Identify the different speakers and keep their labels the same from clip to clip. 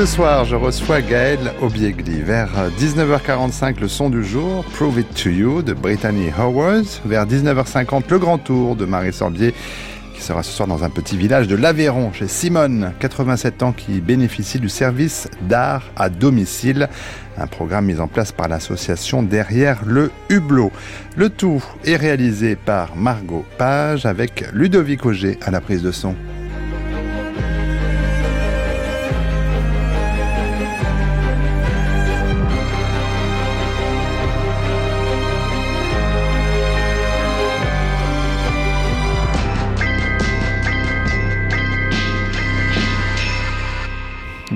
Speaker 1: Ce soir, je reçois Gaël Obiegli. Vers 19h45, le son du jour, Prove It To You de Brittany Howard. Vers 19h50, le grand tour de Marie Sorbier, qui sera ce soir dans un petit village de l'Aveyron, chez Simone, 87 ans, qui bénéficie du service d'art à domicile. Un programme mis en place par l'association Derrière le Hublot. Le tout est réalisé par Margot Page avec Ludovic Auger à la prise de son.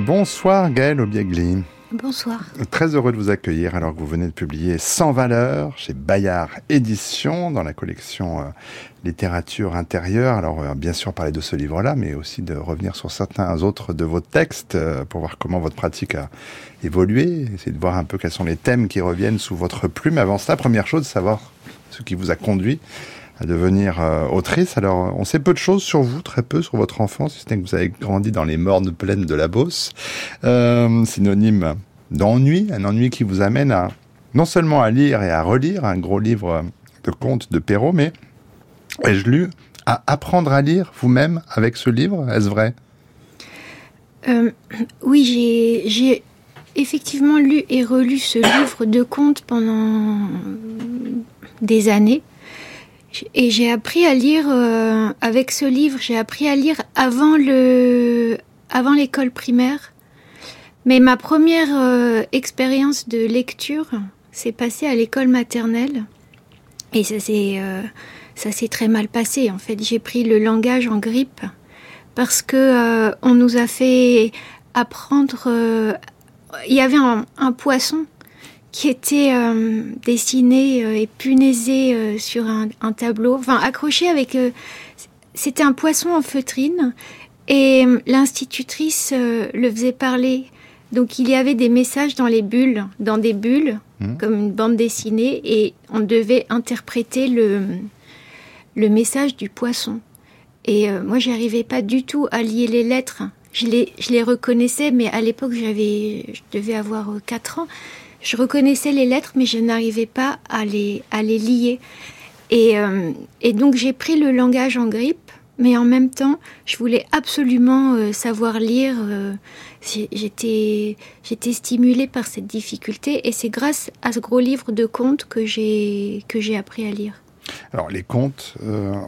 Speaker 1: Bonsoir Gaël Obiegli.
Speaker 2: Bonsoir.
Speaker 1: Très heureux de vous accueillir alors que vous venez de publier Sans valeur chez Bayard Éditions dans la collection euh, Littérature intérieure. Alors euh, bien sûr parler de ce livre-là, mais aussi de revenir sur certains autres de vos textes euh, pour voir comment votre pratique a évolué, essayer de voir un peu quels sont les thèmes qui reviennent sous votre plume. Avant cela, première chose, savoir ce qui vous a conduit à devenir euh, autrice. Alors, on sait peu de choses sur vous, très peu sur votre enfance, si ce que vous avez grandi dans les mornes plaines de la Beauce. Euh, synonyme d'ennui, un ennui qui vous amène à non seulement à lire et à relire un gros livre de contes de Perrault, mais ai-je lu à apprendre à lire vous-même avec ce livre? Est-ce vrai?
Speaker 2: Euh, Oui, j'ai effectivement lu et relu ce livre de contes pendant des années. Et j'ai appris à lire euh, avec ce livre. J'ai appris à lire avant le, avant l'école primaire. Mais ma première euh, expérience de lecture s'est passée à l'école maternelle. Et ça s'est, euh, ça s'est très mal passé. En fait, j'ai pris le langage en grippe parce que on nous a fait apprendre. Il y avait un, un poisson qui était euh, dessiné euh, et punaisé euh, sur un, tableau, enfin accroché avec. C'était un poisson en feutrine et l'institutrice le faisait parler. Donc il y avait des messages dans les bulles, dans des bulles, mmh. comme une bande dessinée, et on devait interpréter le, le message du poisson. Et moi, j'arrivais pas du tout à lier les lettres. Je les, je les reconnaissais, mais à l'époque, j'avais, je devais avoir 4 ans je reconnaissais les lettres, mais je n'arrivais pas à les, à les lier. Et, euh, et donc j'ai pris le langage en grippe, mais en même temps, je voulais absolument euh, savoir lire. Euh, j'étais, j'étais stimulée par cette difficulté, et c'est grâce à ce gros livre de contes que j'ai, que j'ai appris à lire.
Speaker 1: Alors les contes,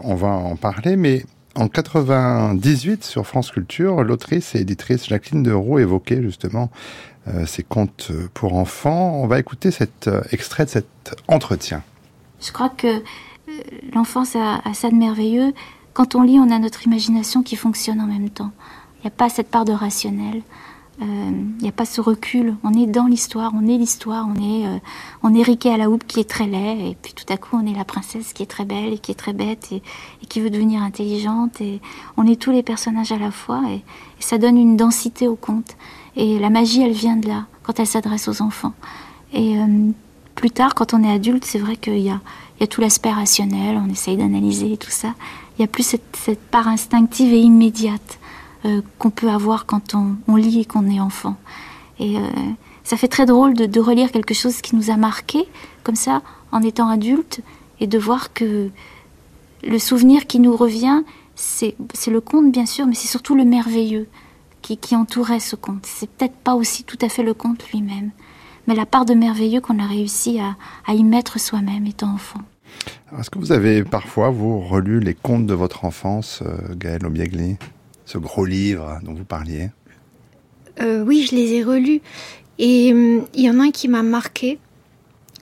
Speaker 1: on va en parler, mais en 98, sur France Culture, l'autrice et éditrice Jacqueline de Roux évoquait justement euh, ces contes pour enfants. On va écouter cet euh, extrait de cet entretien.
Speaker 3: Je crois que euh, l'enfance a, ça de merveilleux. Quand on lit, on a notre imagination qui fonctionne en même temps. Il n'y a pas cette part de rationnel. Il n'y a pas ce recul. On est dans l'histoire, on est l'histoire, on est, on est Riquet à la houppe qui est très laid, et puis tout à coup on est la princesse qui est très belle et qui est très bête et, qui veut devenir intelligente. Et on est tous les personnages à la fois, et ça donne une densité au conte. Et la magie, elle vient de là, quand elle s'adresse aux enfants. Et euh, plus tard, quand on est adulte, c'est vrai qu'il y a, tout l'aspect rationnel, on essaye d'analyser tout ça. Il n'y a plus cette, part instinctive et immédiate euh, qu'on peut avoir quand on, on lit et qu'on est enfant. Et euh, ça fait très drôle de, de, relire quelque chose qui nous a marqué, comme ça, en étant adulte, et de voir que le souvenir qui nous revient, c'est le conte, bien sûr, mais c'est surtout le merveilleux qui, entourait ce conte. C'est peut-être pas aussi tout à fait le conte lui-même, mais la part de merveilleux qu'on a réussi à, y mettre soi-même étant enfant.
Speaker 1: Est-ce que vous avez parfois, vous, relu les contes de votre enfance, euh, Gaël Obiegli Ce gros livre dont vous parliez?
Speaker 2: Euh, Oui, je les ai relus. Et hum, il y en a un qui m'a marqué.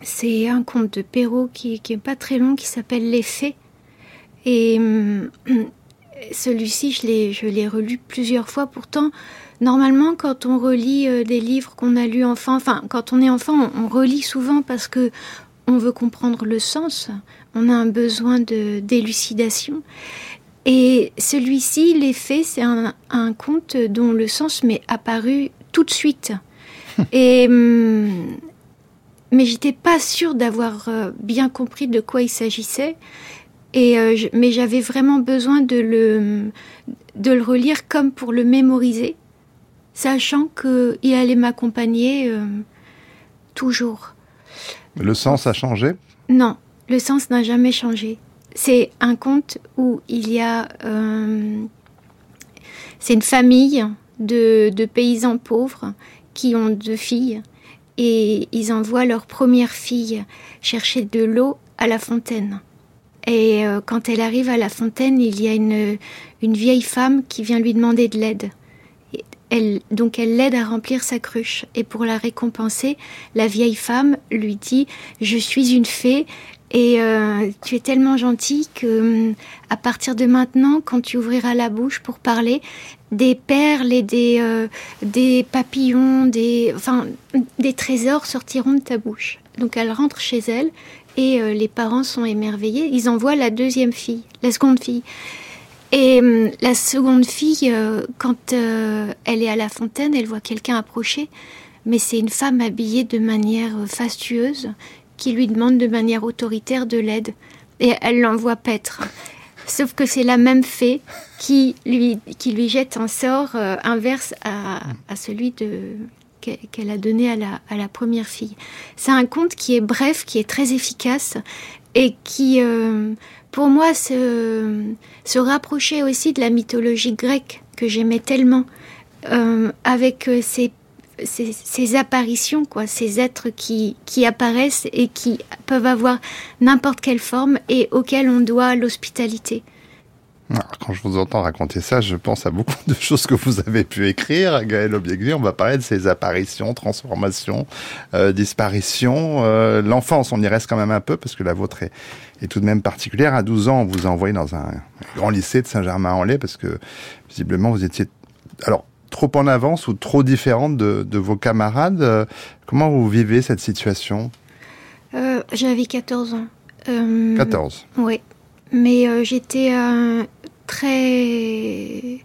Speaker 2: C'est un conte de Perrault qui, qui est pas très long, qui s'appelle Les Fées. Et celui-ci, je l'ai relu plusieurs fois. Pourtant, normalement, quand on relit euh, des livres qu'on a lus enfant, enfin, quand on est enfant, on, relit souvent parce que on veut comprendre le sens. On a un besoin de d'élucidation. Et celui-ci, Les Fées, c'est un, un conte dont le sens m'est apparu tout de suite. Et hum, mais j'étais pas sûre d'avoir euh, bien compris de quoi il s'agissait. Et euh, mais j'avais vraiment besoin de le de le relire comme pour le mémoriser, sachant qu'il allait m'accompagner euh, toujours.
Speaker 1: Le sens a changé?
Speaker 2: Non, le sens n'a jamais changé. C'est un conte où il y a c'est une famille de, de paysans pauvres qui ont deux filles et ils envoient leur première fille chercher de l'eau à la fontaine. Et euh, quand elle arrive à la fontaine, il y a une, vieille femme qui vient lui demander de l'aide. Elle, donc elle l'aide à remplir sa cruche. Et pour la récompenser, la vieille femme lui dit Je suis une fée et euh, tu es tellement gentille que à partir de maintenant, quand tu ouvriras la bouche pour parler, des perles et des, euh, des papillons, des, enfin, des trésors sortiront de ta bouche. Donc elle rentre chez elle et euh, les parents sont émerveillés. Ils envoient la deuxième fille, la seconde fille. Et hum, la seconde fille, euh, quand elle est à la fontaine, elle voit quelqu'un approcher, mais c'est une femme habillée de manière fastueuse qui lui demande de manière autoritaire de l'aide. Et elle l'envoie paître. Sauf que c'est la même fée qui lui, qui lui jette un sort euh, inverse à, celui de, qu'elle a donné à la, première fille. C'est un conte qui est bref, qui est très efficace et qui, euh, pour moi, se, rapprochait aussi de la mythologie grecque que j'aimais tellement, euh, avec ses ces, apparitions, quoi, ces êtres qui apparaissent et qui peuvent avoir n'importe quelle forme et auxquels on doit l'hospitalité.
Speaker 1: Quand je vous entends raconter ça, je pense à beaucoup de choses que vous avez pu écrire, Gaël Obiegli. On va parler de ces apparitions, transformations, euh, disparitions. Euh, l'enfance, on y reste quand même un peu parce que la vôtre est, est, tout de même particulière. À 12 ans, on vous a envoyé dans un grand lycée de Saint-Germain-en-Laye parce que visiblement vous étiez... Alors, trop en avance ou trop différente de, vos camarades. Euh, comment vous vivez cette situation?
Speaker 2: Euh, J'avais 14 ans.
Speaker 1: 14
Speaker 2: euh, Oui. Mais j'étais très...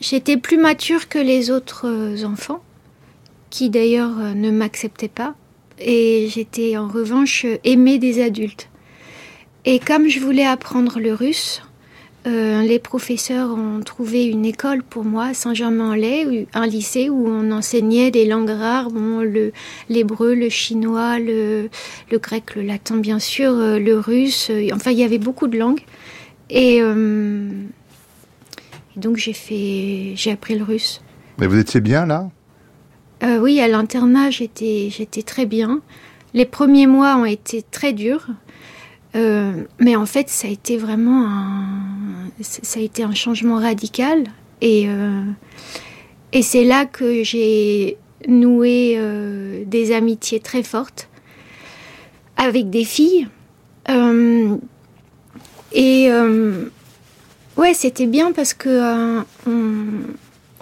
Speaker 2: J'étais plus mature que les autres enfants, qui d'ailleurs ne m'acceptaient pas. Et j'étais en revanche aimée des adultes. Et comme je voulais apprendre le russe, euh, les professeurs ont trouvé une école pour moi à Saint-Germain-en-Laye, un lycée où on enseignait des langues rares, bon, l'hébreu, le, chinois, le, le, grec, le latin bien sûr, euh, le russe, euh, enfin il y avait beaucoup de langues. Et, donc j'ai fait, j'ai appris le russe.
Speaker 1: Mais vous étiez bien là?
Speaker 2: Oui, à l'internat j'étais, j'étais très bien. Les premiers mois ont été très durs. Euh, mais en fait, ça a été vraiment un, ça a été un changement radical. Et, euh, et c'est là que j'ai noué euh, des amitiés très fortes avec des filles. et ouais, c'était bien parce que on,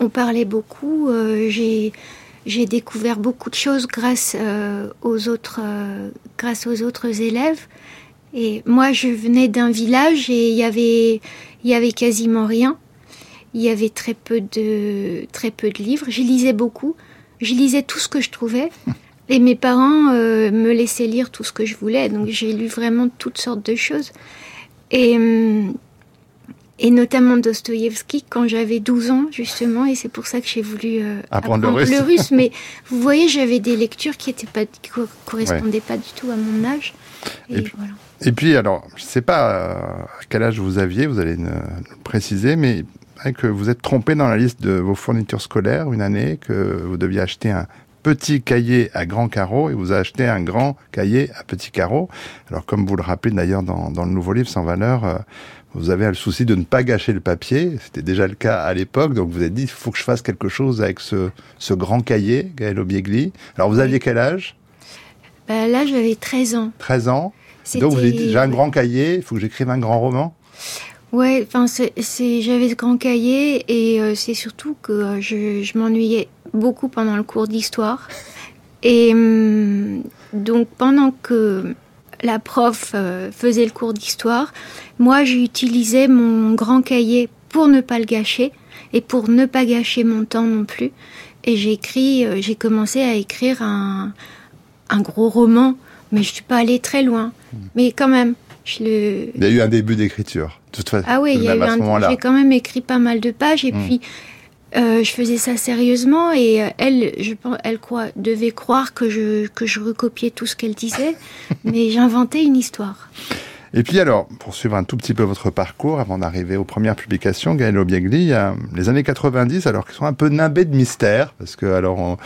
Speaker 2: on, parlait beaucoup. j'ai j'ai découvert beaucoup de choses grâce aux autres grâce aux autres élèves et moi, je venais d'un village et il y avait, il y avait quasiment rien. Il y avait très peu de, très peu de livres. Je lisais beaucoup. Je lisais tout ce que je trouvais. Et mes parents euh, me laissaient lire tout ce que je voulais. Donc j'ai lu vraiment toutes sortes de choses. Et, hum, et notamment Dostoïevski quand j'avais 12 ans, justement. Et c'est pour ça que j'ai voulu euh, apprendre, le, russe. Mais vous voyez, j'avais des lectures qui ne correspondaient pas du tout à mon âge.
Speaker 1: Et, voilà. Et puis, alors, je ne sais pas euh, à quel âge vous aviez, vous allez nous préciser, mais que vous êtes trompé dans la liste de vos fournitures scolaires une année, que vous deviez acheter un petit cahier à grand carreau et vous achetez un grand cahier à petit carreau. Alors comme vous le rappelez d'ailleurs dans, dans le nouveau livre sans valeur, euh, vous avez le souci de ne pas gâcher le papier. C'était déjà le cas à l'époque, donc vous avez dit il faut que je fasse quelque chose avec ce, ce grand cahier, Gaël Obiegli. Alors vous aviez quel âge?
Speaker 2: Bah, là, j'avais 13 ans.
Speaker 1: 13 ans. Donc vous j'ai un grand cahier, il faut que j'écrive un grand roman?
Speaker 2: Ouais, enfin, j'avais ce grand cahier et euh, c'est surtout que euh, je, je m'ennuyais beaucoup pendant le cours d'histoire. Et hum, donc, pendant que la prof euh, faisait le cours d'histoire, moi, j'utilisais mon grand cahier pour ne pas le gâcher et pour ne pas gâcher mon temps non plus. Et j'ai écrit, j'ai commencé à écrire un, un gros roman, mais je suis pas allée très loin. Mais quand même, je le,
Speaker 1: Il y a eu un début d'écriture. De toute façon,
Speaker 2: ah oui, il y a eu un... j'ai quand même écrit pas mal de pages et
Speaker 1: Mm.
Speaker 2: puis euh, je faisais ça sérieusement et euh, elle, je pense, elle croit, devait croire que je que je recopiais tout ce qu'elle disait, mais j'inventais une histoire.
Speaker 1: Et puis alors, pour suivre un tout petit peu votre parcours, avant d'arriver aux premières publications, Gaël Obiegli, a les années 90, alors qui sont un peu nimbées de mystère, parce que alors on,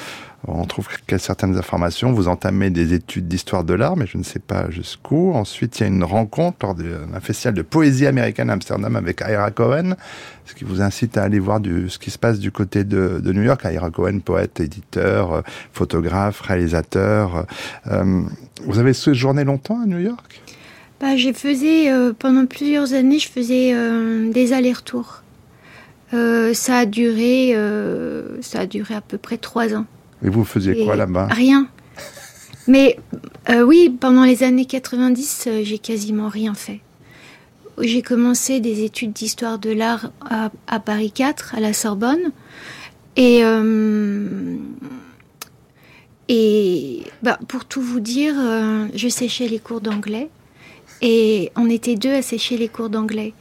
Speaker 1: on trouve certaines informations, vous entamez des études d'histoire de l'art, mais je ne sais pas jusqu'où. Ensuite, il y a une rencontre lors d'un festival de poésie américaine à Amsterdam avec Ira Cohen, ce qui vous incite à aller voir ce qui se passe du côté de, New York. Ira Cohen, poète, éditeur, euh, photographe, réalisateur. Euh, vous avez séjourné longtemps à New York?
Speaker 2: Bah, je faisais euh, pendant plusieurs années, je faisais des allers-retours. Ça a duré, ça a duré à peu près trois ans.
Speaker 1: Et vous faisiez
Speaker 2: Et
Speaker 1: quoi là-bas
Speaker 2: Rien. Mais euh, oui, pendant les années 90, euh, j'ai quasiment rien fait. J'ai commencé des études d'histoire de l'art à, à Paris 4, à la Sorbonne. Et, euh, et bah, pour tout vous dire, je séchais les cours d'anglais. Et on était deux à sécher les cours d'anglais.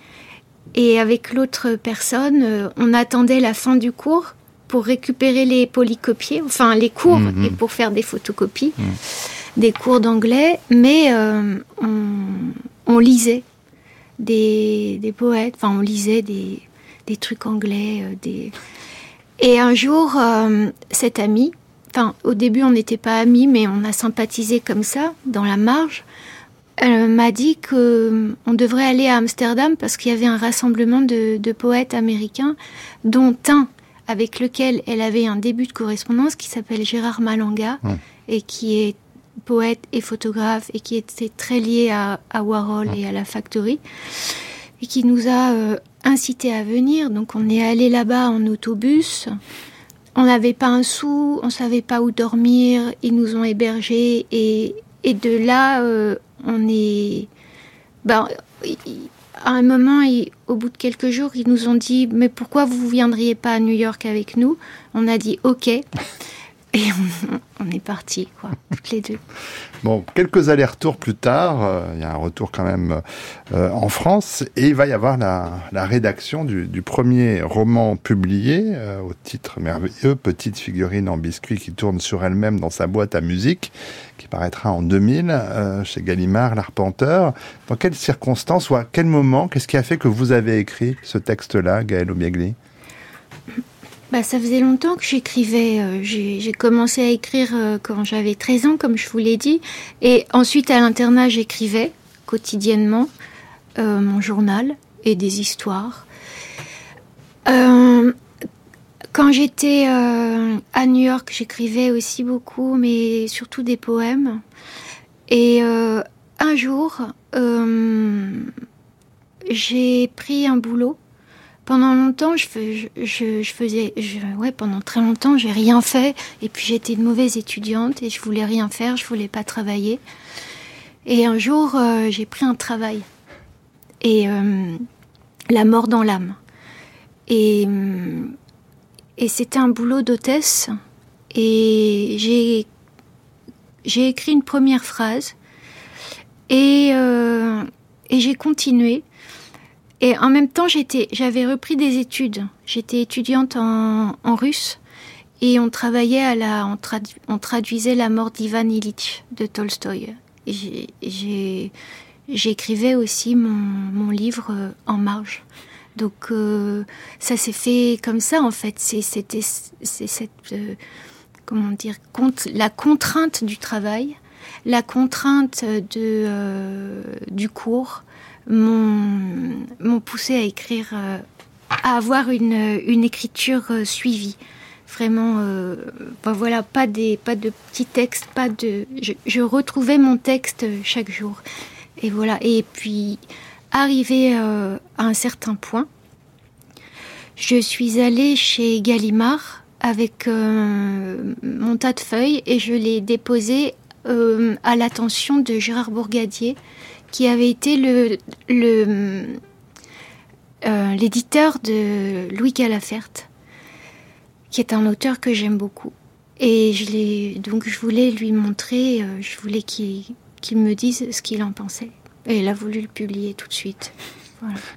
Speaker 2: Et avec l'autre personne, on attendait la fin du cours pour récupérer les polycopiés, enfin les cours,
Speaker 1: Mhm.
Speaker 2: et pour faire des photocopies des cours d'anglais. Mais euh, on, on lisait des, des poètes, enfin on lisait des, des trucs anglais. euh, des... Et un jour, euh, cette amie, enfin au début on n'était pas amis, mais on a sympathisé comme ça, dans la marge. Elle m'a dit que euh, on devrait aller à Amsterdam parce qu'il y avait un rassemblement de, de poètes américains, dont un avec lequel elle avait un début de correspondance qui s'appelle Gérard Malanga
Speaker 1: Mm.
Speaker 2: et qui est poète et photographe et qui était très lié à, à Warhol et à la Factory et qui nous a euh, incité à venir. Donc on est allé là-bas en autobus. On n'avait pas un sou, on savait pas où dormir. Ils nous ont hébergés et, et de là euh, on est. Ben, à un moment, au bout de quelques jours, ils nous ont dit mais pourquoi vous viendriez pas à New York avec nous? On a dit ok. Et on, est partis, quoi, toutes les deux.
Speaker 1: Bon, quelques allers-retours plus tard, euh, il y a un retour quand même euh, en France, et il va y avoir la, rédaction du, premier roman publié, euh, au titre merveilleux, Petite figurine en biscuit qui tourne sur elle-même dans sa boîte à musique, qui paraîtra en 2000 euh, chez Gallimard, l'Arpenteur. Dans quelles circonstances ou à quel moment, qu'est-ce qui a fait que vous avez écrit ce texte-là, Gaël Obiegli
Speaker 2: Bah, ça faisait longtemps que j'écrivais. euh, J'ai commencé à écrire euh, quand j'avais 13 ans, comme je vous l'ai dit. Et ensuite, à l'internat, j'écrivais quotidiennement euh, mon journal et des histoires. Quand j'étais à New York, j'écrivais aussi beaucoup, mais surtout des poèmes. Et un jour, j'ai pris un boulot pendant longtemps, je, fais- je, je- je faisais, ouais, pendant très longtemps, j'ai rien fait. Et puis j'étais une mauvaise étudiante et je voulais rien faire, je voulais pas travailler. Et un jour, euh, j'ai pris un travail et euh, la mort dans l'âme. Et euh, et c'était un boulot d'hôtesse. Et j'ai écrit une première phrase et j'ai continué. Et en même temps, j'avais repris des études. J'étais étudiante en, russe et on travaillait à la, on, tradu- on traduisait la mort d'Ivan Ilitch de Tolstoï. J'écrivais aussi mon, livre euh, en marge. Donc euh, ça s'est fait comme ça en fait. C'était, cette, euh, comment dire, la contrainte du travail, la contrainte de, du cours m'ont poussé à écrire, à avoir une, écriture suivie. Vraiment ben voilà pas des pas de petits textes pas de je, retrouvais mon texte chaque jour. Et voilà. Et puis arrivé à un certain point je suis allée chez Gallimard avec euh, mon tas de feuilles et je l'ai déposé euh, à l'attention de Gérard Bourgadier, qui avait été le, euh, l'éditeur de Louis Calafert, qui est un auteur que j'aime beaucoup. Et je donc je voulais lui montrer, je voulais qu'il me dise ce qu'il en pensait. Et il a voulu le publier tout de suite.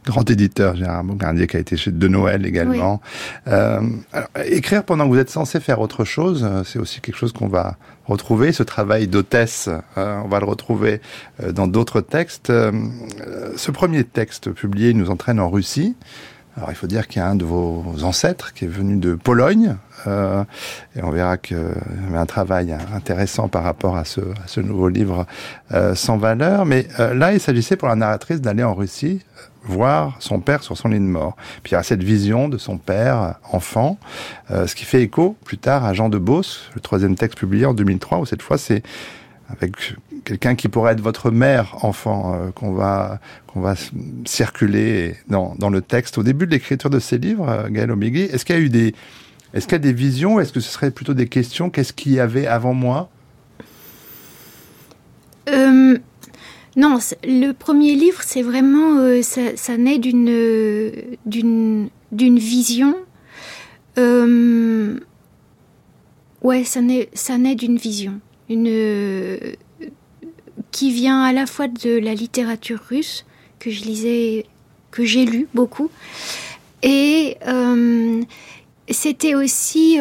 Speaker 1: Grand éditeur, Gérard Bougardier, qui a été chez De Noël également. Euh, écrire pendant que vous êtes censé faire autre chose, euh, c'est aussi quelque chose qu'on va retrouver. Ce travail d'hôtesse, euh, on va le retrouver dans d'autres textes. ce premier texte publié nous entraîne en Russie. Alors il faut dire qu'il y a un de vos ancêtres qui est venu de Pologne, euh, et on verra qu'il y a un travail intéressant par rapport à ce, à ce nouveau livre euh, sans valeur. Mais euh, là, il s'agissait pour la narratrice d'aller en Russie voir son père sur son lit de mort. Puis il y a cette vision de son père enfant, ce qui fait écho plus tard à Jean de Beauce, le troisième texte publié en 2003, où cette fois c'est avec quelqu'un qui pourrait être votre mère enfant euh, qu'on va qu'on va circuler dans, dans le texte. Au début de l'écriture de ces livres euh, Gaël Omigui est-ce qu'il y a eu des est-ce qu'il y a des visions est-ce que ce serait plutôt des questions? Qu'est-ce qu'il y avait avant moi?
Speaker 2: Euh, non le premier livre c'est vraiment euh, ça, ça, naît d'une d'une vision euh, ouais ça naît d'une vision qui vient à la fois de la littérature russe que je lisais que j'ai lu beaucoup et euh, c'était aussi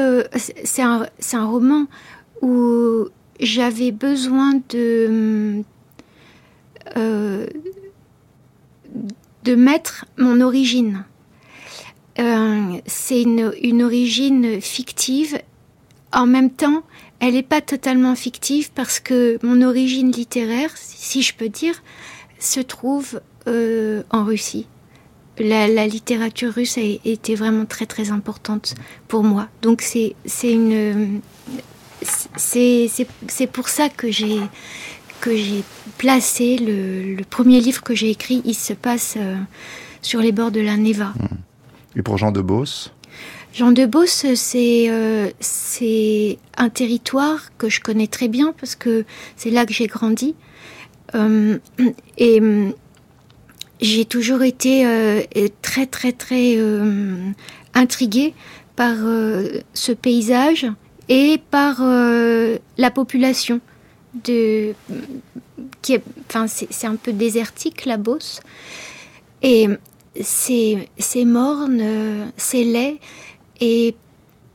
Speaker 2: c'est un roman où j'avais besoin de euh, de mettre mon origine euh, c'est une, origine fictive en même temps elle n'est pas totalement fictive parce que mon origine littéraire, si je peux dire, se trouve euh, en Russie. La, la littérature russe a été vraiment très très importante pour moi. Donc c'est une c'est pour ça que j'ai que j'ai placé le, le, premier livre que j'ai écrit. Il se passe euh, sur les bords de la Neva.
Speaker 1: Et pour Jean de Beauce?
Speaker 2: Jean de Beauce, c'est euh, un territoire que je connais très bien parce que c'est là que j'ai grandi. Euh, et euh, j'ai toujours été euh, très très très euh, intriguée par euh, ce paysage et par euh, la population de enfin c'est un peu désertique la Beauce et c'est morne c'est laid. Et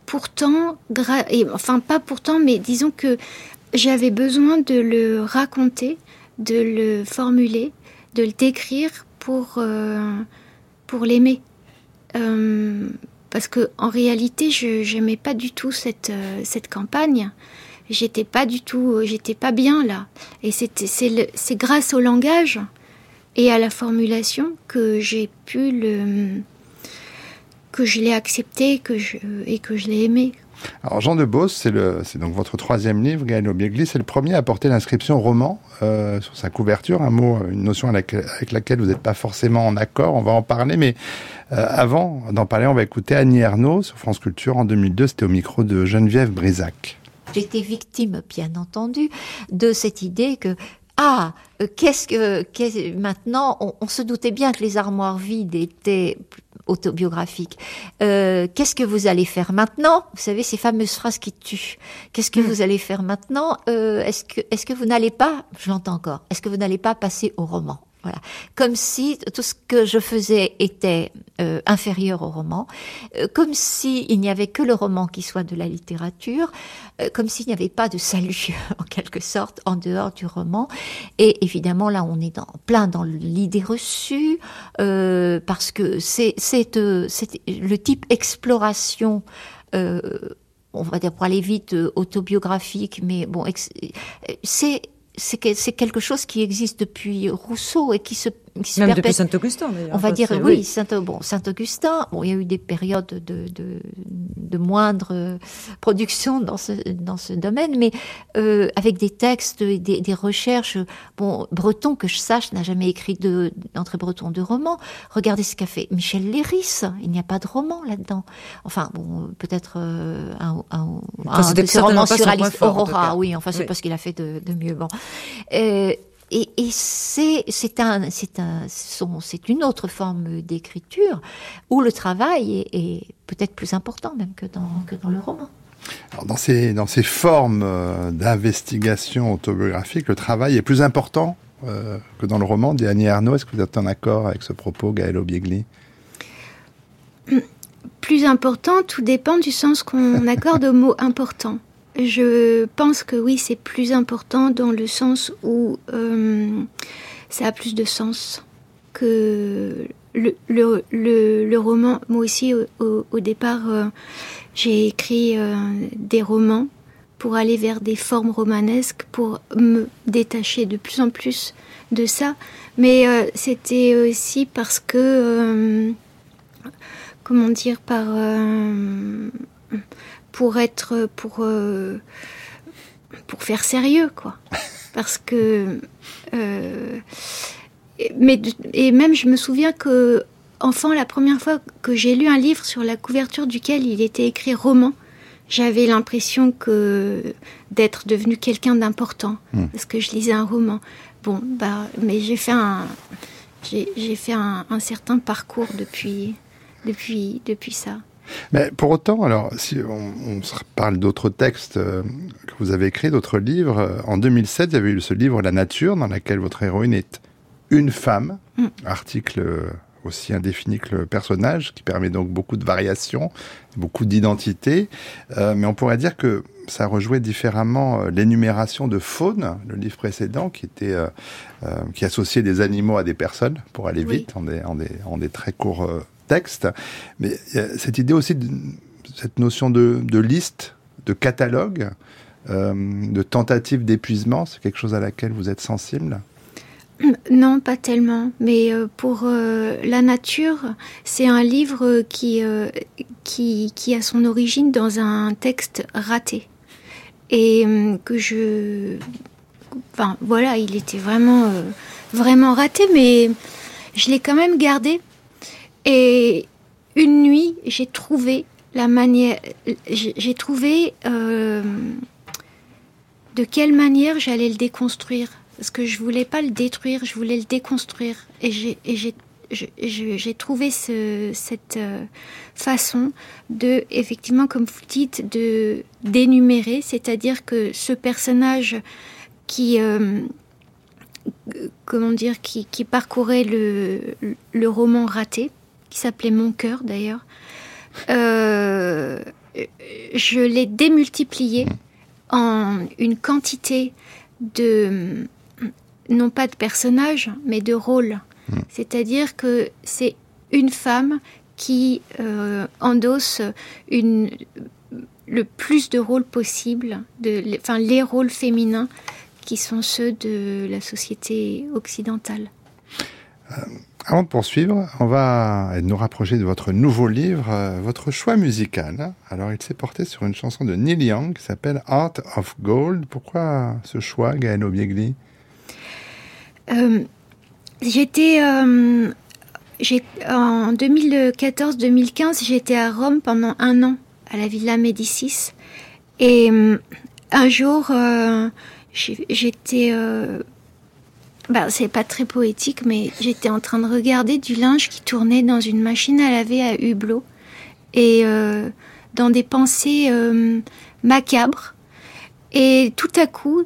Speaker 2: pourtant et, enfin pas pourtant mais disons que j'avais besoin de le raconter de le formuler de le décrire pour euh, pour l'aimer. Euh, parce que en réalité je n'aimais pas du tout cette euh, cette campagne j'étais pas du tout j'étais pas bien là. Et c'est grâce au langage et à la formulation que j'ai pu le que je l'ai accepté que et que je l'ai aimé.
Speaker 1: Alors Jean de Beauce, c'est donc votre troisième livre, Gaël Obiegli, c'est le premier à porter l'inscription roman euh, sur sa couverture, un mot, une notion avec, avec laquelle vous n'êtes pas forcément en accord, on va en parler, mais euh, avant d'en parler, on va écouter Annie Ernaux sur France Culture en 2002, c'était au micro de Geneviève Brisac.
Speaker 4: J'étais victime, bien entendu, de cette idée que ah, euh, qu'est-ce que qu maintenant on, on se doutait bien que les armoires vides étaient autobiographiques. Euh, qu'est-ce que vous allez faire maintenant? Vous savez ces fameuses phrases qui tuent. Qu'est-ce que mmh. vous allez faire maintenant? Euh, Est-ce que est-ce que vous n'allez pas Je l'entends encore. Est-ce que vous n'allez pas passer au roman? Comme si tout ce que je faisais était euh, inférieur au roman, euh, comme si il n'y avait que le roman qui soit de la littérature, euh, comme s'il n'y avait pas de salut en quelque sorte en dehors du roman. Et évidemment là on est dans, plein dans l'idée reçue parce que c'est le type exploration on va dire pour aller vite, autobiographique, mais bon, c'est c'est quelque chose qui existe depuis Rousseau et qui se
Speaker 5: même depuis Saint-Augustin, d'ailleurs.
Speaker 4: On va dire, oui, Saint-Augustin, bon, il y a eu des périodes de, de, de moindre euh, production dans ce, dans ce domaine, mais euh, avec des textes, des, des recherches. Bon, Breton, que je sache, n'a jamais écrit d'entrée Breton de roman. Regardez ce qu'a fait Michel Léris. Il n'y a pas de roman là-dedans. Enfin, bon, peut-être euh, un, un,
Speaker 5: enfin, un de ses romans surréalistes,
Speaker 4: Aurora, oui, enfin, c'est parce qu'il a fait de, de mieux. Bon. Euh, et, et c'est c'est un c'est un c'est une autre forme d'écriture où le travail est, est peut-être plus important même que dans que dans le roman.
Speaker 1: Alors dans ces dans ces formes euh, d'investigation autobiographique, le travail est plus important euh, que dans le roman. Dit Annie Arnaud, est-ce que vous êtes en accord avec ce propos, Gaël Obiegli
Speaker 2: Plus important, tout dépend du sens qu'on accorde au mot important. Je pense que oui, c'est plus important dans le sens où euh, ça a plus de sens que le, roman. Moi aussi, au, au départ, euh, j'ai écrit euh, des romans pour aller vers des formes romanesques, pour me détacher de plus en plus de ça. Mais c'était aussi parce que, comment dire, par pour être pour euh, pour faire sérieux quoi. Parce que euh, mais et même je me souviens que enfant la première fois que j'ai lu un livre sur la couverture duquel il était écrit roman j'avais l'impression que d'être devenu quelqu'un d'important. Hmm. parce que je lisais un roman. Bon bah mais j'ai fait un j'ai fait un, un certain parcours depuis depuis depuis ça
Speaker 1: mais pour autant, alors, si on, parle d'autres textes euh, que vous avez écrits, d'autres livres, euh, en 2007, il y avait eu ce livre La Nature, dans lequel votre héroïne est une femme, mm. article euh, aussi indéfini que le personnage, qui permet donc beaucoup de variations, beaucoup d'identité. mais on pourrait dire que ça rejouait différemment l'énumération de faune, le livre précédent, qui était qui associait des animaux à des personnes pour aller vite en des, en des, en des très courts texte. Mais cette idée aussi, de, cette notion de, liste, de catalogue, euh, de tentative d'épuisement, c'est quelque chose à laquelle vous êtes sensible?
Speaker 2: Non, pas tellement. Mais euh, pour euh, la nature, c'est un livre qui, qui, qui, a son origine dans un texte raté. Et que je... Enfin, voilà, il était vraiment, vraiment raté, mais je l'ai quand même gardé et une nuit, j'ai trouvé la manière, j'ai trouvé euh, de quelle manière j'allais le déconstruire. Parce que je voulais pas le détruire, je voulais le déconstruire. Et j'ai trouvé ce, cette euh, façon de, effectivement, comme vous dites, de d'énumérer, c'est-à-dire que ce personnage qui, euh, comment dire, qui, parcourait le roman raté, qui s'appelait Mon cœur d'ailleurs, euh, je l'ai démultiplié en une quantité de, non pas de personnages, mais de rôles. C'est-à-dire que c'est une femme qui euh, endosse le plus de rôles possible, de, enfin les rôles féminins qui sont ceux de la société occidentale.
Speaker 1: Euh, avant de poursuivre, on va nous rapprocher de votre nouveau livre, euh, votre choix musical. Alors, il s'est porté sur une chanson de Neil Young qui s'appelle Art of Gold. Pourquoi ce choix, Gaël Obiegli
Speaker 2: euh, J'étais euh, en 2014-2015, j'étais à Rome pendant un an à la Villa Médicis, et un jour, j'étais bah, c'est pas très poétique, mais j'étais en train de regarder du linge qui tournait dans une machine à laver à hublot et euh, dans des pensées euh, macabres. Et tout à coup,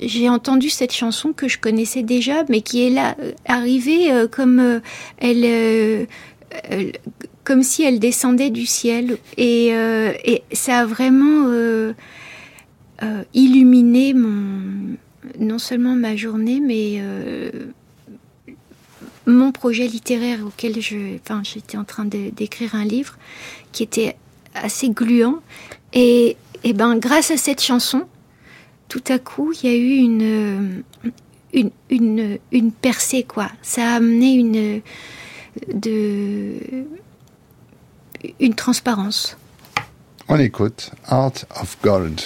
Speaker 2: j'ai entendu cette chanson que je connaissais déjà, mais qui est là, euh, arrivée comme elle, comme si elle descendait du ciel. Et, et ça a vraiment illuminé mon non seulement ma journée, mais euh, mon projet littéraire auquel je, enfin, j'étais en train d'écrire un livre qui était assez gluant. Et, et ben, grâce à cette chanson, tout à coup, il y a eu une, une, une, une percée, quoi. Ça a amené une, de, une transparence.
Speaker 1: On écoute Art of Gold.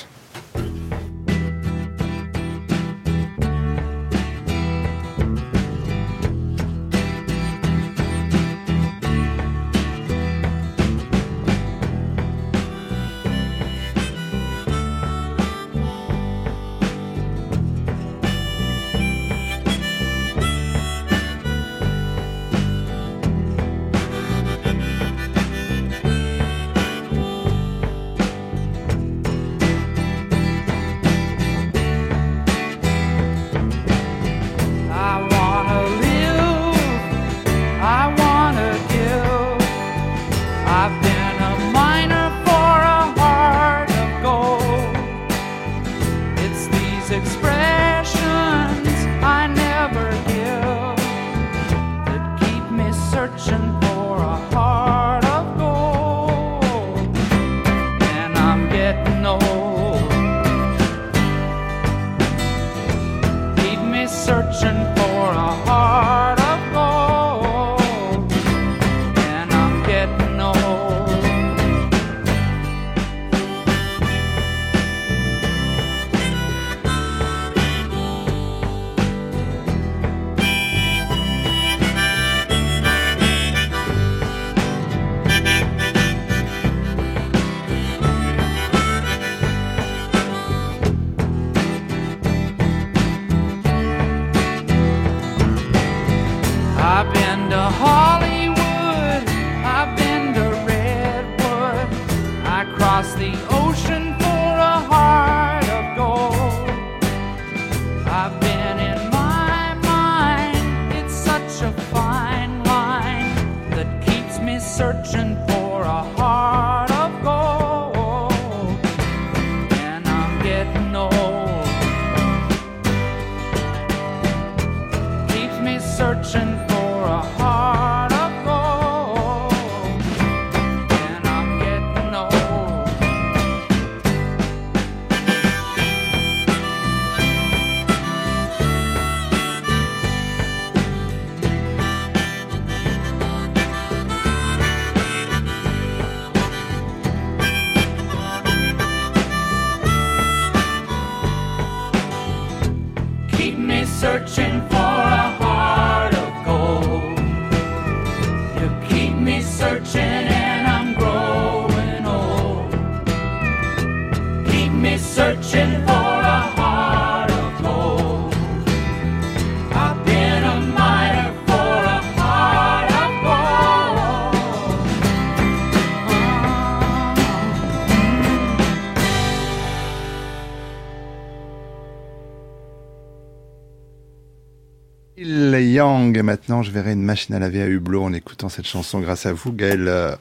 Speaker 1: Et maintenant, je verrai une machine à laver à hublot en écoutant cette chanson grâce à vous, Gaël euh.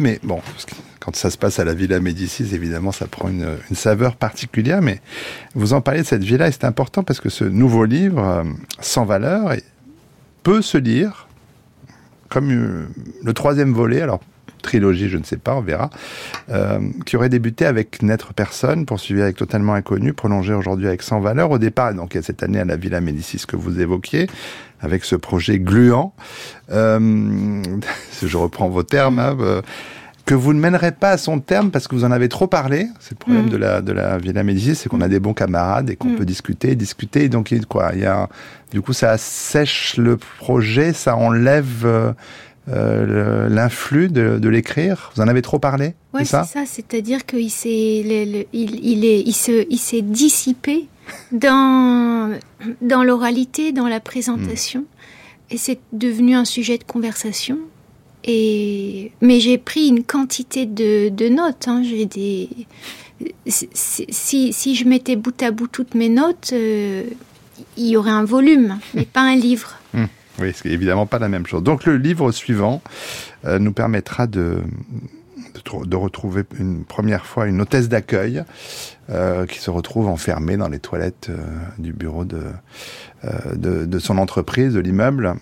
Speaker 1: Mais bon, quand ça se passe à la Villa Médicis, évidemment, ça prend une, saveur particulière. Mais vous en parlez de cette villa et c'est important parce que ce nouveau livre, euh, sans valeur, peut se lire comme euh, le troisième volet. Alors, trilogie, je ne sais pas, on verra, euh, qui aurait débuté avec N'être personne, poursuivi avec Totalement inconnu, prolongé aujourd'hui avec Sans valeur. Au départ, donc il y a cette année à la Villa Médicis que vous évoquiez, avec ce projet gluant. Euh, je reprends vos termes. Hein, euh, que vous ne mènerez pas à son terme parce que vous en avez trop parlé. C'est le problème mm. de la de la Villa Médicis, c'est qu'on a des bons camarades et qu'on mm. peut discuter, discuter. donc quoi, il y a du coup ça assèche le projet, ça enlève euh, euh, l'influx de, l'écrire Vous en avez trop parlé
Speaker 2: Oui, c'est ça, c'est-à-dire qu'il s'est, il, il, est, il, se, il s'est dissipé dans, dans l'oralité, dans la présentation, hmm. et c'est devenu un sujet de conversation. Et, mais j'ai pris une quantité de, de notes. Hein. J'ai des, si, si, je mettais bout à bout toutes mes notes, euh, il y aurait un volume, mais pas un livre.
Speaker 1: Hmm. Oui, c'est évidemment pas la même chose. Donc le livre suivant euh, nous permettra de, de, retrouver une première fois une hôtesse d'accueil euh, qui se retrouve enfermée dans les toilettes euh, du bureau de, de, de, son entreprise, de l'immeuble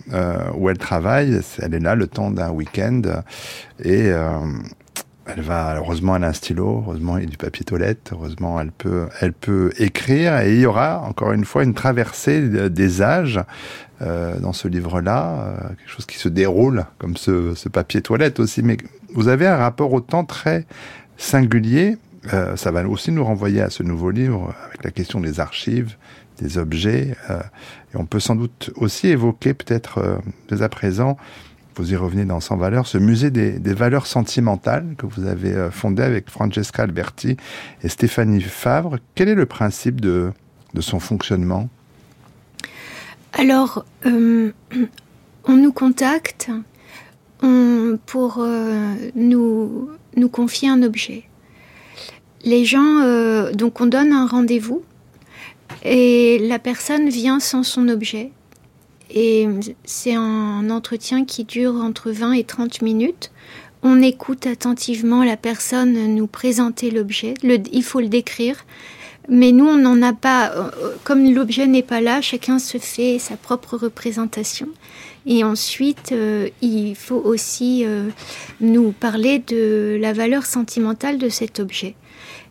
Speaker 1: où elle travaille. Elle est là le temps d'un week-end et elle va, heureusement, elle a un stylo, heureusement, il y a du papier toilette, heureusement, elle peut, elle peut écrire, et il y aura, encore une fois, une traversée des âges euh, dans ce livre-là, euh, quelque chose qui se déroule, comme ce, papier toilette aussi, mais vous avez un rapport au temps très singulier, euh, ça va aussi nous renvoyer à ce nouveau livre, avec la question des archives, des objets, et on peut sans doute aussi évoquer, peut-être, dès à présent, vous y revenez dans 100 valeurs, ce musée des, valeurs sentimentales que vous avez euh, fondé avec Francesca Alberti et Stéphanie Favre. Quel est le principe de, son fonctionnement?
Speaker 2: Alors, euh, on nous contacte pour euh, nous, nous confier un objet. Les gens, donc on donne un rendez-vous et la personne vient sans son objet. Et c'est un entretien qui dure entre 20 et 30 minutes. On écoute attentivement la personne nous présenter l'objet. il faut le décrire. Mais nous, on n'en a pas. Euh, comme l'objet n'est pas là, chacun se fait sa propre représentation. Et ensuite, euh, il faut aussi euh, nous parler de la valeur sentimentale de cet objet.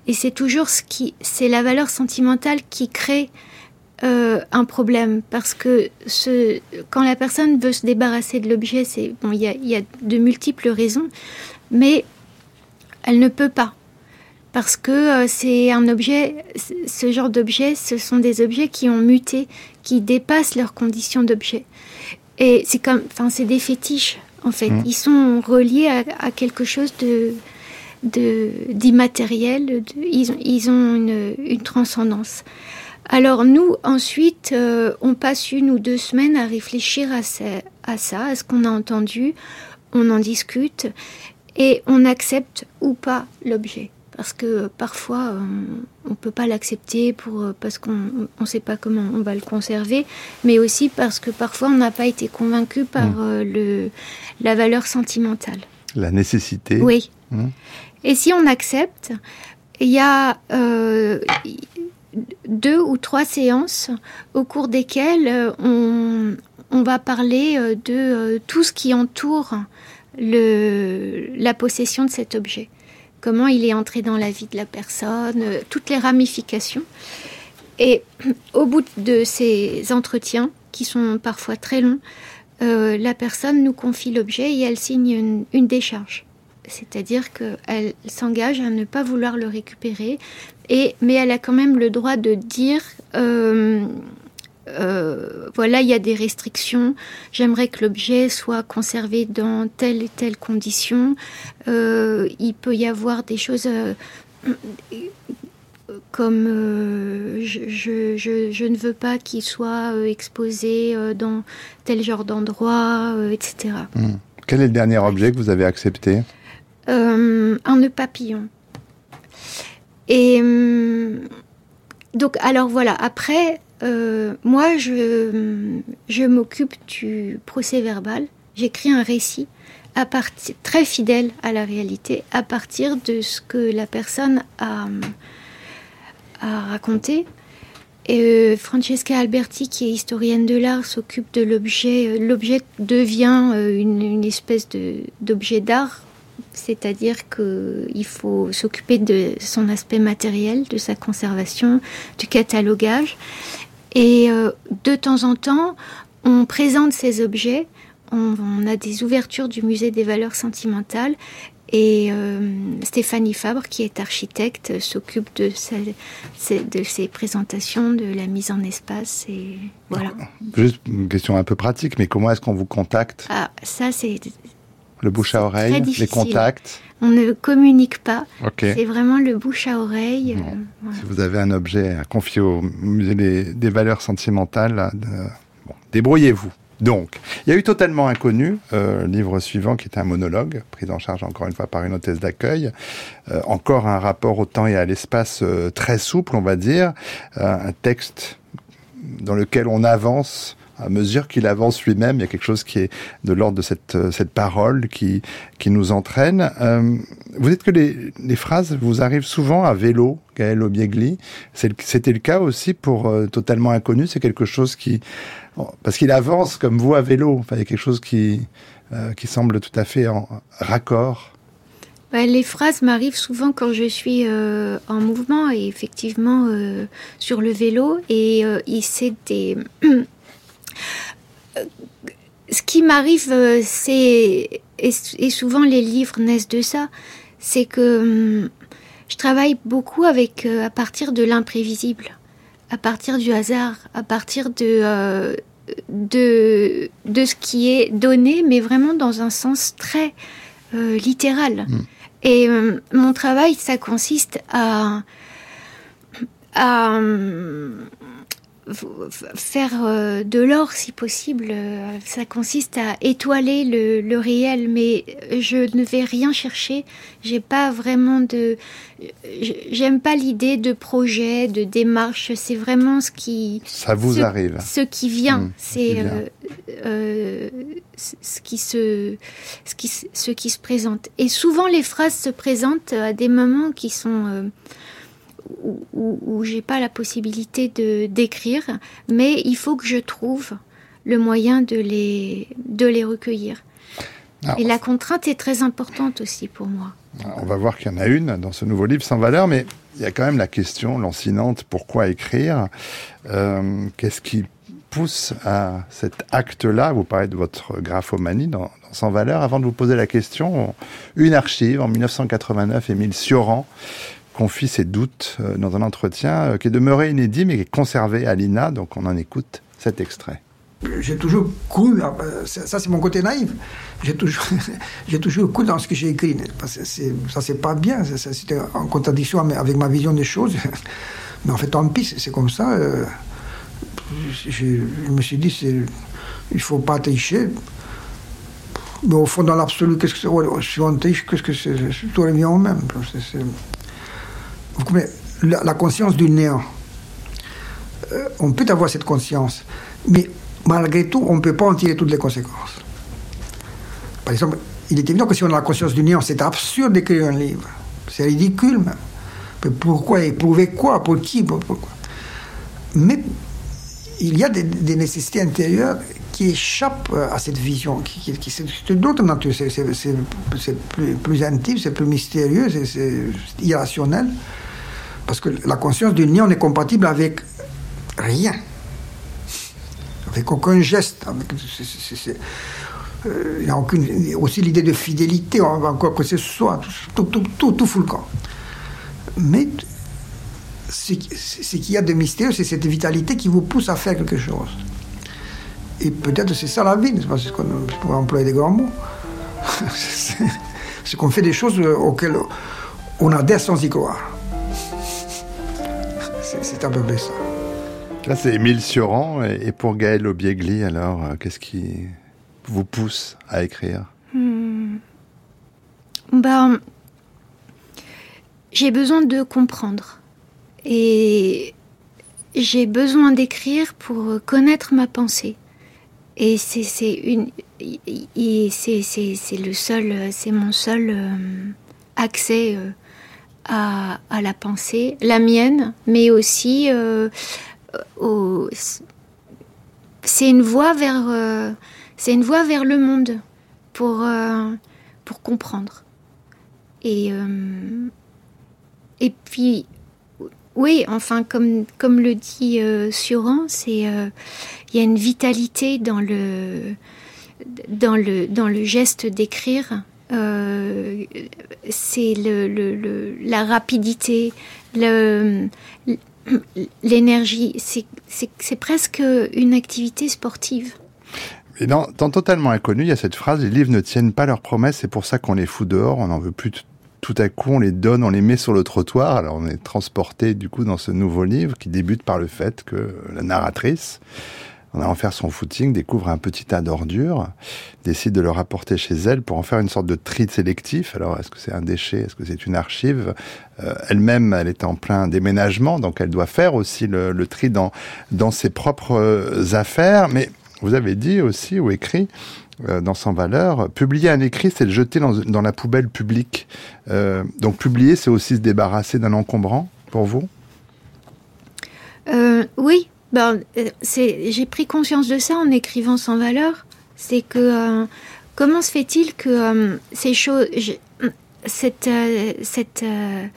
Speaker 2: Et c'est toujours ce qui, c'est la valeur sentimentale qui crée euh, un problème parce que ce, quand la personne veut se débarrasser de l'objet, c'est bon, il y a, y a, de multiples raisons, mais elle ne peut pas parce que euh, c'est un objet, ce genre d'objet, ce sont des objets qui ont muté, qui dépassent leurs conditions d'objet. Et c'est comme, enfin, c'est des fétiches en fait. Mmh. Ils sont reliés à, à quelque chose de d'immatériel. Ils, ils, ont une, une transcendance. Alors nous, ensuite, euh, on passe une ou deux semaines à réfléchir à, à ça, à ce qu'on a entendu, on en discute et on accepte ou pas l'objet. Parce que parfois, on ne peut pas l'accepter pour, parce qu'on ne sait pas comment on va le conserver, mais aussi parce que parfois on n'a pas été convaincu par mmh. euh, le, la valeur sentimentale.
Speaker 1: La nécessité.
Speaker 2: Oui. Mmh. Et si on accepte, il y a euh, deux ou trois séances au cours desquelles euh, on, va parler euh, de euh, tout ce qui entoure la possession de cet objet. Comment il est entré dans la vie de la personne, toutes les ramifications. Et au bout de ces entretiens, qui sont parfois très longs, la personne nous confie l'objet et elle signe une décharge. C'est-à-dire qu'elle s'engage à ne pas vouloir le récupérer, et, mais elle a quand même le droit de dire euh, euh, voilà, il y a des restrictions, j'aimerais que l'objet soit conservé dans telle et telle condition. Euh, il peut y avoir des choses comme euh, je, je, je, ne veux pas qu'il soit euh, exposé dans tel genre d'endroit, etc.
Speaker 1: Mmh. Quel est le dernier objet que vous avez accepté?
Speaker 2: Un nœud papillon. Et hum, donc, alors voilà, après, euh, moi, je, je m'occupe du procès verbal. J'écris un récit à partir, très fidèle à la réalité, à partir de ce que la personne a, a raconté. Et euh, Francesca Alberti, qui est historienne de l'art, s'occupe de l'objet. L'objet devient euh, une, une espèce d'objet d'art c'est-à-dire qu'il faut s'occuper de son aspect matériel, de sa conservation, du catalogage. Et euh, de temps en temps, on présente ces objets, on, on, a des ouvertures du musée des valeurs sentimentales. Et euh, Stéphanie Fabre, qui est architecte, s'occupe de, de ces présentations, de la mise en espace. Et voilà.
Speaker 1: Juste une question un peu pratique, mais comment est-ce qu'on vous contacte?
Speaker 2: Ah, Ça, c'est
Speaker 1: le bouche à oreille, les contacts
Speaker 2: On ne communique pas. C'est vraiment le bouche à oreille.
Speaker 1: Euh, voilà. Si vous avez un objet à confier au musée des, des valeurs sentimentales, bon, débrouillez-vous. Donc, il y a eu Totalement Inconnu, euh, livre suivant qui est un monologue, pris en charge encore une fois par une hôtesse d'accueil. Euh, encore un rapport au temps et à l'espace euh, très souple, on va dire. Euh, un texte dans lequel on avance à mesure qu'il avance lui-même, il y a quelque chose qui est de l'ordre de cette, euh, cette parole qui, qui nous entraîne. Euh, vous dites que les, phrases vous arrivent souvent à vélo, Gaël Obiegli. C'était le cas aussi pour euh, Totalement Inconnu. C'est quelque chose qui... Parce qu'il avance comme vous à vélo. Enfin, il y a quelque chose qui, euh, qui semble tout à fait en raccord.
Speaker 2: Bah, les phrases m'arrivent souvent quand je suis euh, en mouvement et effectivement euh, sur le vélo. Et, c'est des. Ce qui m'arrive, c'est. Et, souvent les livres naissent de ça. C'est que hum, je travaille beaucoup avec, à partir de l'imprévisible, à partir du hasard, à partir de de, de ce qui est donné, mais vraiment dans un sens très euh, littéral. Mm. Et euh, mon travail, ça consiste à, à faire euh, de l'or si possible. Euh, ça consiste à étoiler le, réel, mais je ne vais rien chercher. J'ai pas vraiment de. J'aime pas l'idée de projet, de démarche. C'est vraiment ce qui.
Speaker 1: Ça vous arrive.
Speaker 2: Ce qui vient. Mmh, c'est euh, ce qui se, ce qui, ce qui se présente. Et souvent les phrases se présentent à des moments qui sont où, où, j'ai pas la possibilité de d'écrire, mais il faut que je trouve le moyen de les de les recueillir. Ah. Et la contrainte est très importante aussi pour moi.
Speaker 1: On va voir qu'il y en a une dans ce nouveau livre sans valeur, mais il y a quand même la question lancinante pourquoi écrire? Euh, Qu'est-ce qui pousse à cet acte-là? Vous parlez de votre graphomanie dans, dans, Sans valeur. Avant de vous poser la question, une archive en 1989, Émile Sioran confie ses doutes euh, dans un entretien euh, qui est demeuré inédit mais qui est conservé à l'INA, donc on en écoute cet extrait.
Speaker 6: J'ai toujours cru, bah, ça c'est mon côté naïf, j'ai toujours, j'ai toujours cru dans ce que j'ai écrit. ça c'est pas bien, c'était en contradiction avec ma vision des choses. Mais en fait, tant pis, c'est comme ça. Euh, je, me suis dit, il faut pas tricher. Mais au fond, dans l'absolu, Si on triche, qu'est-ce que c'est Tout revient au même. Vous comprenez la, conscience du néant. Euh, on peut avoir cette conscience, mais malgré tout, on ne peut pas en tirer toutes les conséquences. Par exemple, il est évident que si on a la conscience du néant, c'est absurde d'écrire un livre. C'est ridicule. Mais pourquoi Éprouver quoi? Pour qui? Mais il y a des, nécessités intérieures qui échappent à cette vision, qui, qui, c'est d'autres nature, c'est plus, plus intime, c'est plus mystérieux, c'est irrationnel. Parce que la conscience du néant n'est compatible avec rien. Avec aucun geste. Euh, il y a aucune, aussi l'idée de fidélité, encore que ce soit, tout, tout, tout, tout fout le camp. Mais ce, qu'il y a de mystérieux, c'est cette vitalité qui vous pousse à faire quelque chose. Et peut-être c'est ça la vie, c'est pas? Ce qu'on pourrait employer des grands mots. c'est qu'on fait des choses auxquelles on adhère sans y croire c'est un peu ça.
Speaker 1: Là, c'est Émile Sioran. Et pour Gaël Obiegli, alors, euh, qu'est-ce qui vous pousse à écrire? Hmm.
Speaker 2: ben, J'ai besoin de comprendre. Et j'ai besoin d'écrire pour connaître ma pensée. Et c'est une, c'est le seul, c'est mon seul euh, accès euh, à, la pensée, la mienne, mais aussi euh, c'est une voie vers euh, c'est une voie vers le monde pour euh, pour comprendre. Et et puis oui enfin comme comme le dit Suran c'est il y a une vitalité dans le dans le dans le geste d'écrire euh, c'est le, la rapidité, l'énergie. C'est presque une activité sportive.
Speaker 1: Et dans, Totalement Inconnu, il y a cette phrase, les livres ne tiennent pas leurs promesses, c'est pour ça qu'on les fout dehors, on n'en veut plus tout à coup, on les donne, on les met sur le trottoir. Alors on est transporté du coup dans ce nouveau livre qui débute par le fait que la narratrice en allant faire son footing, découvre un petit tas d'ordures, décide de le rapporter chez elle pour en faire une sorte de tri sélectif. Alors, est-ce que c'est un déchet? Est-ce que c'est une archive? Euh, Elle-même, elle est en plein déménagement, donc elle doit faire aussi le, tri dans, dans ses propres euh, affaires. Mais vous avez dit aussi, ou écrit, euh, dans Sans Valeur, publier un écrit, c'est le jeter dans, la poubelle publique. donc publier, c'est aussi se débarrasser d'un encombrant, pour vous?
Speaker 2: Oui, ben, euh, j'ai pris conscience de ça en écrivant sans valeur. C'est que euh, comment se fait-il que euh, ces choses, cette, euh, cette, euh,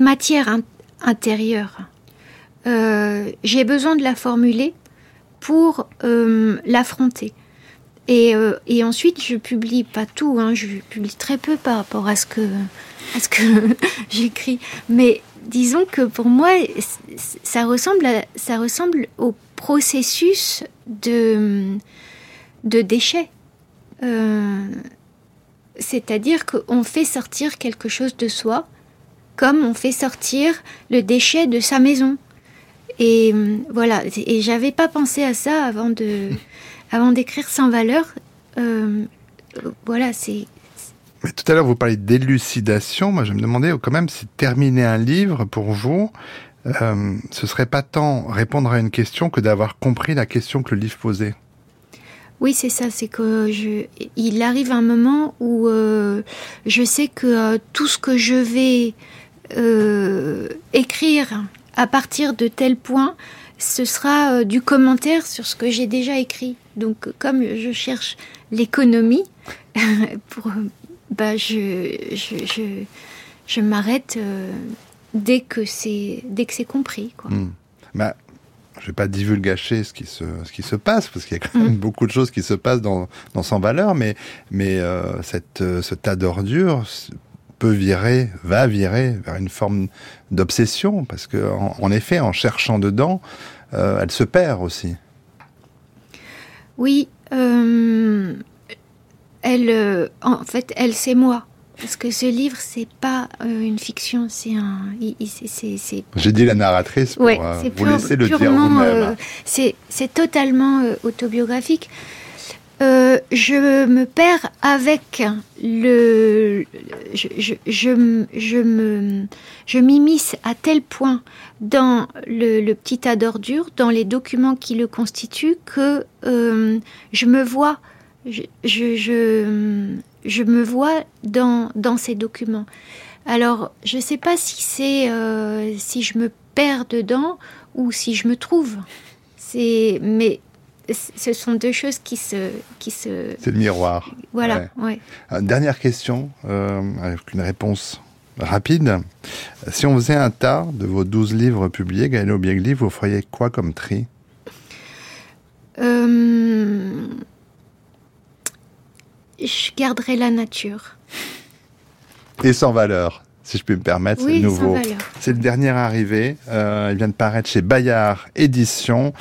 Speaker 2: matière intérieure, euh, j'ai besoin de la formuler pour l'affronter. Et, et, ensuite, je publie pas tout, hein, je publie très peu par rapport à ce que, que j'écris. Mais disons que pour moi, ça ressemble, ça ressemble au processus de, de déchets. Euh, c'est-à-dire qu'on fait sortir quelque chose de soi, comme on fait sortir le déchet de sa maison. Et euh, voilà, et j'avais pas pensé à ça avant de, avant d'écrire sans valeur. Euh, voilà, c'est.
Speaker 1: Mais tout à l'heure, vous parliez d'élucidation. Moi, je me demandais quand même si terminer un livre pour vous, euh, ce serait pas tant répondre à une question que d'avoir compris la question que le livre posait.
Speaker 2: Oui, c'est ça. C'est que je, il arrive un moment où euh, je sais que euh, tout ce que je vais euh, écrire à partir de tel point, ce sera du commentaire sur ce que j'ai déjà écrit. Donc, comme je cherche l'économie, pour, bah, je, je, je, je m'arrête dès que c'est dès que c'est compris. Quoi.
Speaker 1: Hmm. Bah, je vais pas divulgacher ce qui se ce qui se passe parce qu'il y a quand même mm. beaucoup de choses qui se passent dans dans sans valeur, mais mais euh, cette euh, ce tas d'ordures peut virer, va virer vers une forme d'obsession parce que en, effet, en cherchant dedans, euh, elle se perd aussi.
Speaker 2: Oui, elle, en fait, elle c'est moi. Parce que ce livre, c'est pas euh, une fiction, c'est un.
Speaker 1: J'ai dit la narratrice pour euh, vous laisser le dire vous-même. Euh,
Speaker 2: c'est totalement autobiographique. Je me perds avec le. Je, je, je, je m'immisce à tel point dans le, petit tas d'ordures, dans les documents qui le constituent, que je me vois. je, me vois dans, dans ces documents. Alors, je ne sais pas si c'est euh, si je me perds dedans ou si je me trouve. C'est mais ce sont deux choses qui se qui se.
Speaker 1: C'est le miroir.
Speaker 2: Voilà. Ouais.
Speaker 1: Euh, dernière question euh, avec une réponse rapide. Si on faisait un tas de vos douze livres publiés, Gaël Biegli, vous feriez quoi comme tri?
Speaker 2: Je garderai la nature.
Speaker 1: Et sans valeur, si je puis me permettre,
Speaker 2: c'est
Speaker 1: nouveau. C'est le dernier arrivé. Euh, il vient de paraître chez Bayard Édition.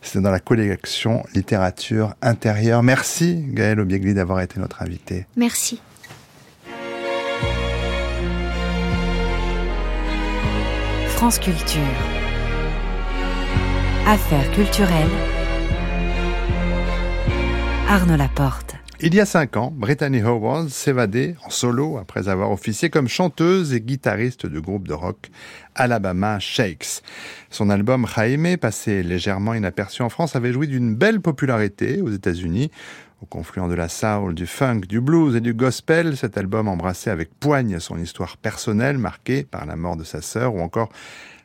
Speaker 1: C'est dans la collection littérature intérieure. Merci Gaël Obiegli d'avoir été notre invité.
Speaker 2: Merci.
Speaker 7: France Culture. Affaires culturelles. Arnaud Laporte.
Speaker 1: Il y a cinq ans, Brittany Howard s'évadait en solo après avoir officié comme chanteuse et guitariste du groupe de rock Alabama Shakes. Son album Jaime, passé légèrement inaperçu en France, avait joui d'une belle popularité aux États-Unis. Au confluent de la soul, du funk, du blues et du gospel, cet album embrassait avec poigne son histoire personnelle marquée par la mort de sa sœur ou encore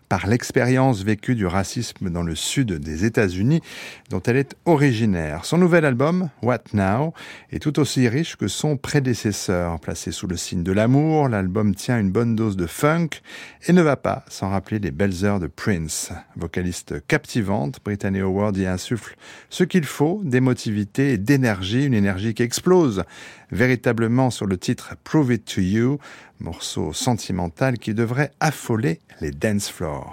Speaker 1: par l'expérience vécue du racisme dans le sud des États-Unis dont elle est originaire. Son nouvel album, What Now, est tout aussi riche que son prédécesseur. Placé sous le signe de l'amour, l'album tient une bonne dose de funk et ne va pas sans rappeler les belles heures de Prince. Vocaliste captivante, Brittany Howard y insuffle ce qu'il faut, d'émotivité et d'énergie, une énergie qui explose véritablement sur le titre Prove It To You, morceau sentimental qui devrait affoler les dance floors.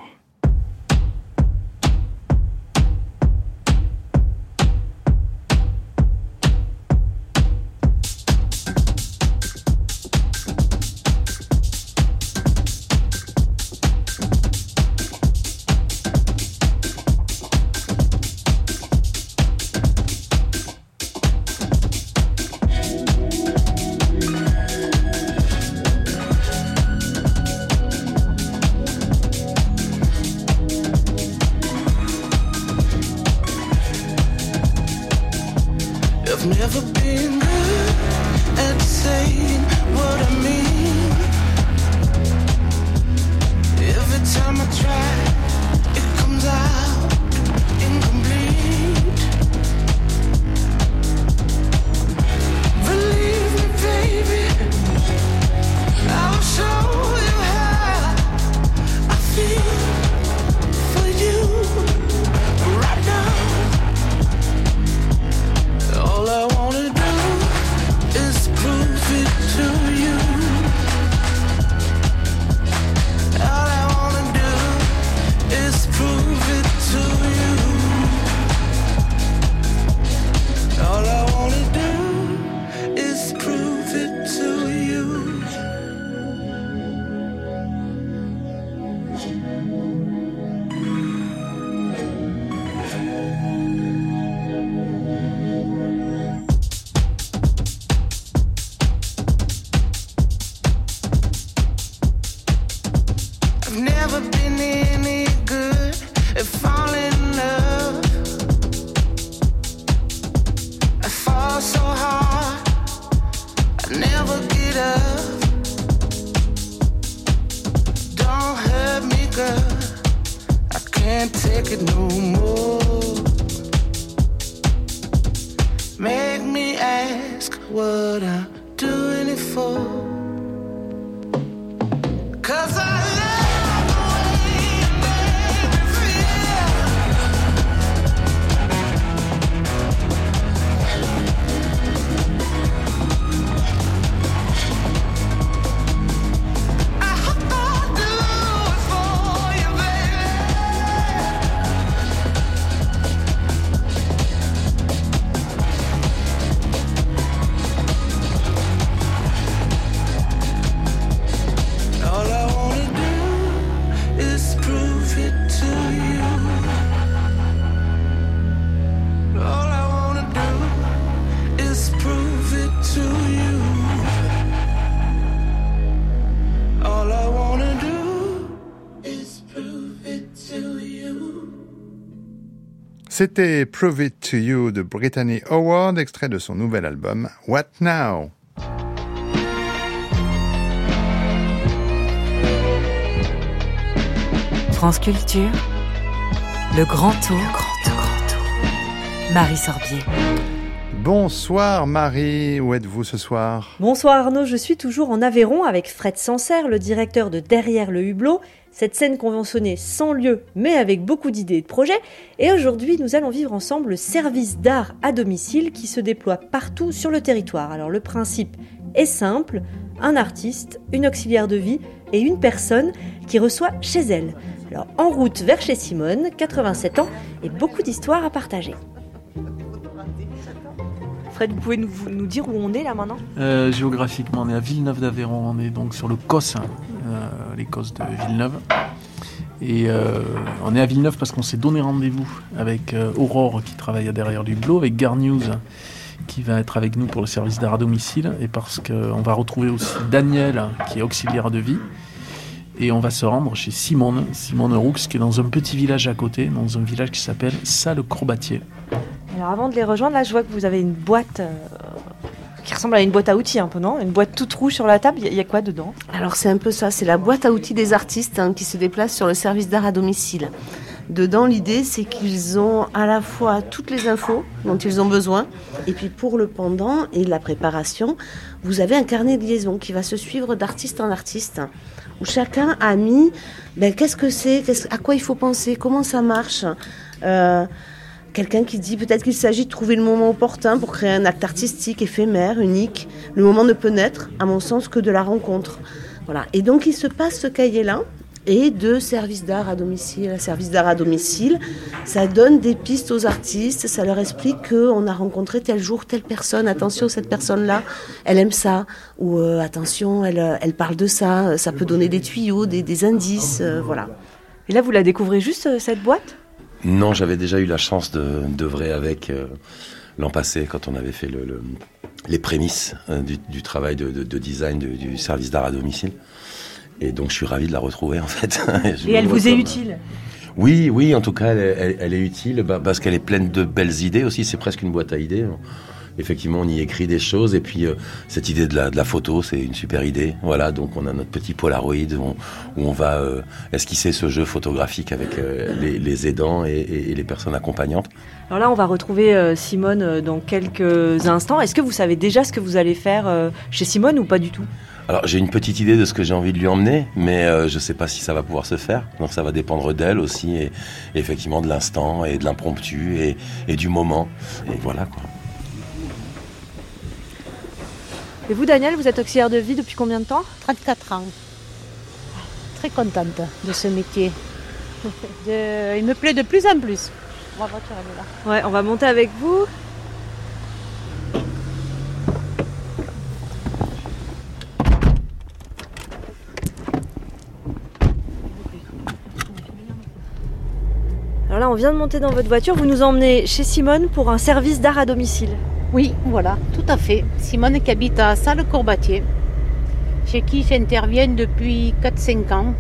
Speaker 1: C'était Prove It To You de Brittany Howard, extrait de son nouvel album What Now?
Speaker 5: France Culture, le grand tour. grand grand tour. Marie Sorbier.
Speaker 1: Bonsoir Marie, où êtes-vous ce soir?
Speaker 8: Bonsoir Arnaud, je suis toujours en Aveyron avec Fred Sancerre, le directeur de Derrière le Hublot, cette scène conventionnée sans lieu mais avec beaucoup d'idées et de projets. Et aujourd'hui, nous allons vivre ensemble le service d'art à domicile qui se déploie partout sur le territoire. Alors le principe est simple, un artiste, une auxiliaire de vie et une personne qui reçoit chez elle. Alors en route vers chez Simone, 87 ans et beaucoup d'histoires à partager. Fred, vous pouvez nous, dire où on est là maintenant
Speaker 9: Euh, géographiquement, on est à Villeneuve d'Aveyron, on est donc sur le COS, hein, euh, les COS de Villeneuve. Et euh, on est à Villeneuve parce qu'on s'est donné rendez-vous avec Aurore qui travaille derrière du Blot, avec Garnews qui va être avec nous pour le service d'art à domicile, et parce qu'on va retrouver aussi Daniel qui est auxiliaire de vie. Et on va se rendre chez Simone, Simone Roux, qui est dans un petit village à côté, dans un village qui s'appelle Salle-Corbatier.
Speaker 8: Alors avant de les rejoindre, là je vois que vous avez une boîte euh, qui ressemble à une boîte à outils un peu, non? Une boîte toute rouge sur la table, il y, a- quoi dedans?
Speaker 10: Alors c'est un peu ça, c'est la boîte à outils des artistes hein, qui se déplace sur le service d'art à domicile. Dedans, l'idée, c'est qu'ils ont à la fois toutes les infos dont ils ont besoin, et puis pour le pendant et la préparation, vous avez un carnet de liaison qui va se suivre d'artiste en artiste, où chacun a mis ben, qu'est-ce que c'est, à quoi il faut penser, comment ça marche. Euh, Quelqu'un qui dit peut-être qu'il s'agit de trouver le moment opportun pour créer un acte artistique éphémère, unique. Le moment ne peut naître, à mon sens, que de la rencontre. Voilà. Et donc il se passe ce cahier-là et de service d'art à domicile à service d'art à domicile. Ça donne des pistes aux artistes, ça leur explique qu'on a rencontré tel jour telle personne. Attention, cette personne-là, elle aime ça. Ou euh, attention, elle, euh, elle parle de ça. Ça peut donner des tuyaux, des, indices. euh, voilà.
Speaker 8: Et là vous la découvrez juste cette boîte?
Speaker 11: Non, j'avais déjà eu la chance de d'œuvrer avec euh, l'an passé quand on avait fait le, le- les prémices euh, du, du travail de, de- de design du, du service d'art à domicile. Et donc je suis ravi de la retrouver en fait.
Speaker 8: Et elle vous est
Speaker 11: comme-
Speaker 8: utile?
Speaker 11: Oui, oui, en tout cas, elle, est- elle- elle est utile bah, parce qu'elle est pleine de belles idées aussi. C'est presque une boîte à idées. Effectivement, on y écrit des choses. Et puis, euh, cette idée de la, de la photo, c'est une super idée. Voilà, donc on a notre petit Polaroid où on, où on va euh, esquisser ce jeu photographique avec euh, les, les aidants et, et- et les personnes accompagnantes.
Speaker 8: Alors là on va retrouver Simone dans quelques instants. Est-ce que vous savez déjà ce que vous allez faire chez Simone ou pas du tout?
Speaker 11: Alors, j'ai une petite idée de ce que j'ai envie de lui emmener, mais euh, je sais pas si ça va pouvoir se faire. Donc, ça va dépendre d'elle aussi, et, et effectivement de l'instant, et de l'impromptu, et, et du moment. Et voilà, quoi.
Speaker 8: Et vous Daniel, vous êtes auxiliaire de vie depuis combien de temps
Speaker 12: 34 ans. Très contente de ce métier. De- Il me plaît de plus en plus. Ma voiture, elle est là.
Speaker 8: Ouais, on va monter avec vous. Alors là, on vient de monter dans votre voiture. Vous nous emmenez chez Simone pour un service d'art à domicile.
Speaker 12: Oui, voilà, tout à fait. Simone qui habite à Salle-Corbatier, chez qui j'interviens depuis 4-5 ans.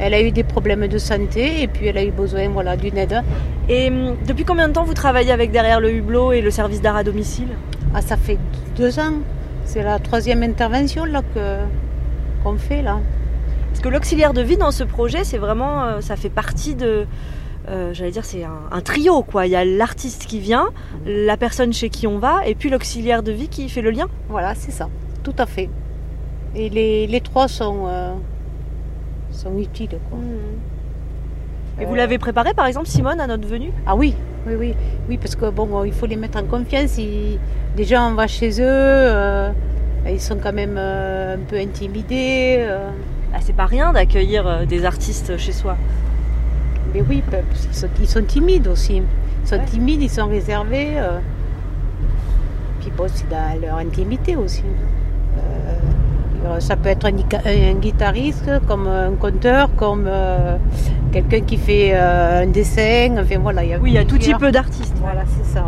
Speaker 12: Elle a eu des problèmes de santé et puis elle a eu besoin voilà, d'une aide.
Speaker 8: Et hum, depuis combien de temps vous travaillez avec Derrière le Hublot et le service d'art à domicile?
Speaker 12: Ah, ça fait deux ans. C'est la troisième intervention là que qu'on fait là.
Speaker 8: Parce que l'auxiliaire de vie dans ce projet, c'est vraiment, euh, ça fait partie de, euh, j'allais dire, c'est un, un trio quoi. Il y a l'artiste qui vient, la personne chez qui on va, et puis l'auxiliaire de vie qui fait le lien.
Speaker 12: Voilà, c'est ça, tout à fait. Et les, les trois sont, euh, sont utiles. Quoi.
Speaker 8: Et vous
Speaker 12: Euh,
Speaker 8: l'avez préparé par exemple, Simone, à notre venue?
Speaker 12: Ah oui, oui, oui, oui, parce que bon, il faut les mettre en confiance. Ils- déjà, on va chez eux, ils sont quand même un peu intimidés.
Speaker 8: Ah, c'est pas rien d'accueillir des artistes chez soi.
Speaker 12: Mais oui, sont, ils sont timides aussi. Ils sont timides, ils sont réservés. euh. Puis bon, c'est dans leur intimité aussi. Euh, ça peut être un, gui- un guitariste, comme un conteur, comme euh, quelqu'un qui fait euh, un dessin. Enfin voilà, il y a
Speaker 8: Oui, il y a tout
Speaker 12: plusieurs-
Speaker 8: type d'artistes.
Speaker 12: Voilà, c'est ça.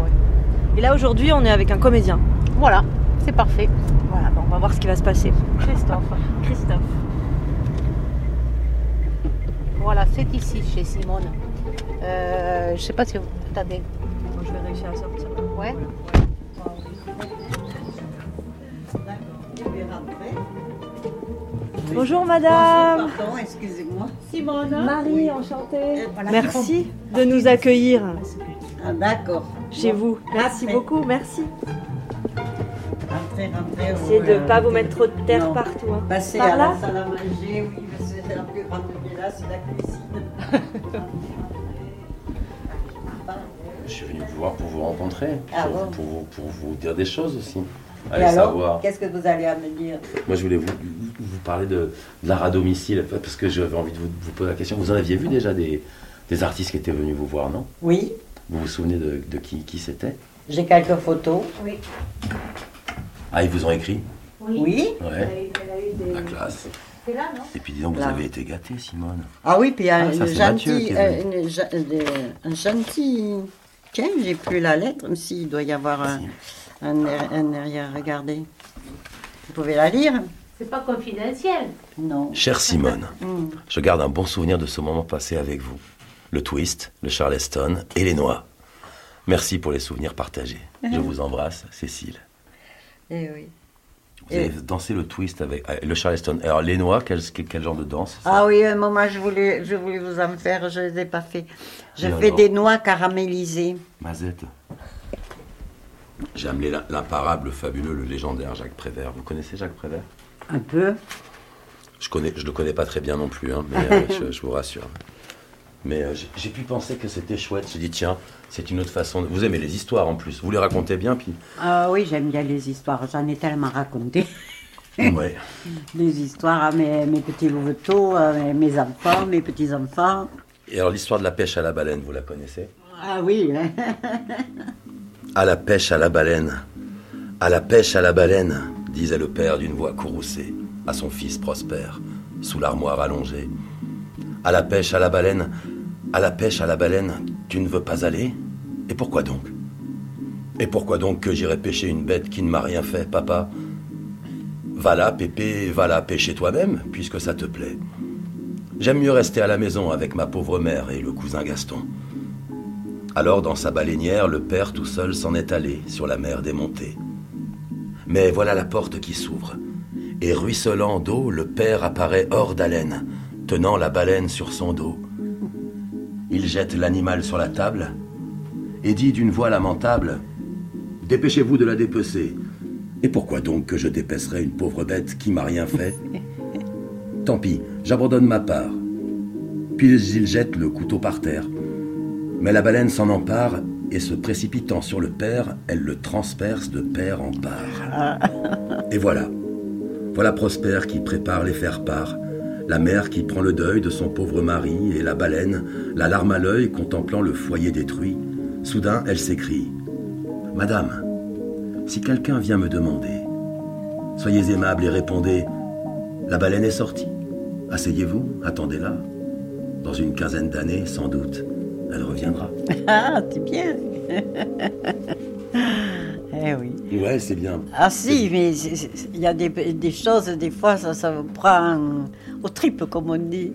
Speaker 8: Et là aujourd'hui, on est avec un comédien.
Speaker 12: Voilà, c'est parfait.
Speaker 8: Voilà, bon, on va voir ce qui va se passer.
Speaker 12: Christophe.
Speaker 8: Christophe.
Speaker 12: Voilà, c'est ici, chez Simone. Euh, je sais pas si vous... Attendez.
Speaker 8: je vais réussir à sortir.
Speaker 12: Ouais.
Speaker 8: Bonjour madame.
Speaker 13: Pardon, excusez-moi.
Speaker 12: Simone.
Speaker 8: Marie, enchantée.
Speaker 13: voilà.
Speaker 8: Merci de nous accueillir
Speaker 13: Ah, d'accord.
Speaker 8: chez
Speaker 13: Bon.
Speaker 8: vous. Merci
Speaker 13: Après.
Speaker 8: beaucoup, merci.
Speaker 13: Rentrez, rentrez.
Speaker 8: Essayez de
Speaker 13: euh,
Speaker 8: ne pas vous mettre trop de terre
Speaker 13: non.
Speaker 8: partout. hein.
Speaker 13: Passez
Speaker 8: Par
Speaker 13: à
Speaker 8: là
Speaker 13: la salle à manger, oui, parce que c'est la plus grande villa, c'est la cuisine.
Speaker 11: Je suis venu vous voir pour vous rencontrer,
Speaker 13: Ah
Speaker 11: pour,
Speaker 13: bon
Speaker 11: pour vous, pour vous dire des choses aussi.
Speaker 13: Et
Speaker 11: Allez
Speaker 13: alors,
Speaker 11: savoir.
Speaker 13: qu'est-ce que vous allez à me dire
Speaker 11: Moi, je voulais vous, vous parler de, de l'art à domicile, parce que j'avais envie de vous, vous poser la question. Vous en aviez vu déjà des, des artistes qui étaient venus vous voir, non?
Speaker 13: Oui,
Speaker 11: Vous vous souvenez de, de qui, qui c'était?
Speaker 13: J'ai quelques photos.
Speaker 12: Oui.
Speaker 11: Ah, ils vous ont écrit?
Speaker 13: Oui.
Speaker 11: Ouais, la classe.
Speaker 12: C'est là, non
Speaker 11: Et puis dis donc, vous avez été gâtés, Simone.
Speaker 13: Ah oui, puis il y a
Speaker 11: Ah, ça,
Speaker 13: une gentille, euh, une de- un gentil. Tiens, j'ai plus la lettre, mais si, il doit y avoir un, un, un derrière, regardez. Vous pouvez la lire
Speaker 12: C'est pas confidentiel.
Speaker 13: Non.
Speaker 11: Chère Simone,
Speaker 13: Hmm.
Speaker 11: je garde un bon souvenir de ce moment passé avec vous. Le twist, le charleston et les noix. Merci pour les souvenirs partagés. Je vous embrasse, Cécile.
Speaker 13: Eh oui.
Speaker 11: Vous avez dansé le twist avec euh, le charleston. Alors les noix, quel, genre de danse
Speaker 13: Ah oui, un moment, je voulais, je voulais vous en faire, je ne les ai pas fait. Je
Speaker 11: Et
Speaker 13: fais
Speaker 11: alors
Speaker 13: des noix caramélisées.
Speaker 11: Mazette. J'ai amené l'im- l'imparable, le fabuleux, le légendaire Jacques Prévert. Vous connaissez Jacques Prévert?
Speaker 13: Un peu.
Speaker 11: Je connais, je le connais pas très bien non plus, hein, mais euh, je, je vous rassure. Mais euh, j'ai- pu penser que c'était chouette. J'ai dit tiens, c'est une autre façon. de- Vous aimez les histoires en plus. Vous les racontez bien, puis.
Speaker 13: Ah oui, j'aime bien les histoires. J'en ai tellement raconté.
Speaker 11: Ouais.
Speaker 13: Des histoires à mes, mes petits louveteaux, mes, enfants, mes petits-enfants.
Speaker 11: Et alors l'histoire de la pêche à la baleine, vous la connaissez?
Speaker 13: Ah oui.
Speaker 11: À la pêche à la baleine. À la pêche à la baleine, disait le père d'une voix courroucée à son fils Prosper, sous l'armoire allongée. À la pêche à la baleine, à la pêche à la baleine, tu ne veux pas aller? Et pourquoi donc? Et pourquoi donc que j'irais pêcher une bête qui ne m'a rien fait, papa? Va là, Pépé, va là pêcher toi-même, puisque ça te plaît. J'aime mieux rester à la maison avec ma pauvre mère et le cousin Gaston. Alors, dans sa baleinière, le père tout seul s'en est allé sur la mer démontée. Mais voilà la porte qui s'ouvre. Et ruisselant d'eau, le père apparaît hors d'haleine, tenant la baleine sur son dos. Il jette l'animal sur la table et dit d'une voix lamentable Dépêchez-vous de la dépecer. Et pourquoi donc que je dépècerais une pauvre bête qui m'a rien fait? Tant pis, j'abandonne ma part. Puis il jette le couteau par terre. Mais la baleine s'en empare et se précipitant sur le père, elle le transperce de père en part. Et voilà. Voilà Prosper qui prépare les faire-part. La mère qui prend le deuil de son pauvre mari et la baleine, la larme à l'œil contemplant le foyer détruit. Soudain, elle s'écrie Madame, si quelqu'un vient me demander, soyez aimable et répondez La baleine est sortie. Asseyez-vous, attendez-la. Dans une quinzaine d'années, sans doute, elle reviendra.
Speaker 13: Ah, c'est bien. Eh oui.
Speaker 11: Ouais, c'est bien.
Speaker 13: Ah si, mais il y a des, des choses, des fois, ça, ça vous prend aux tripes, comme on dit.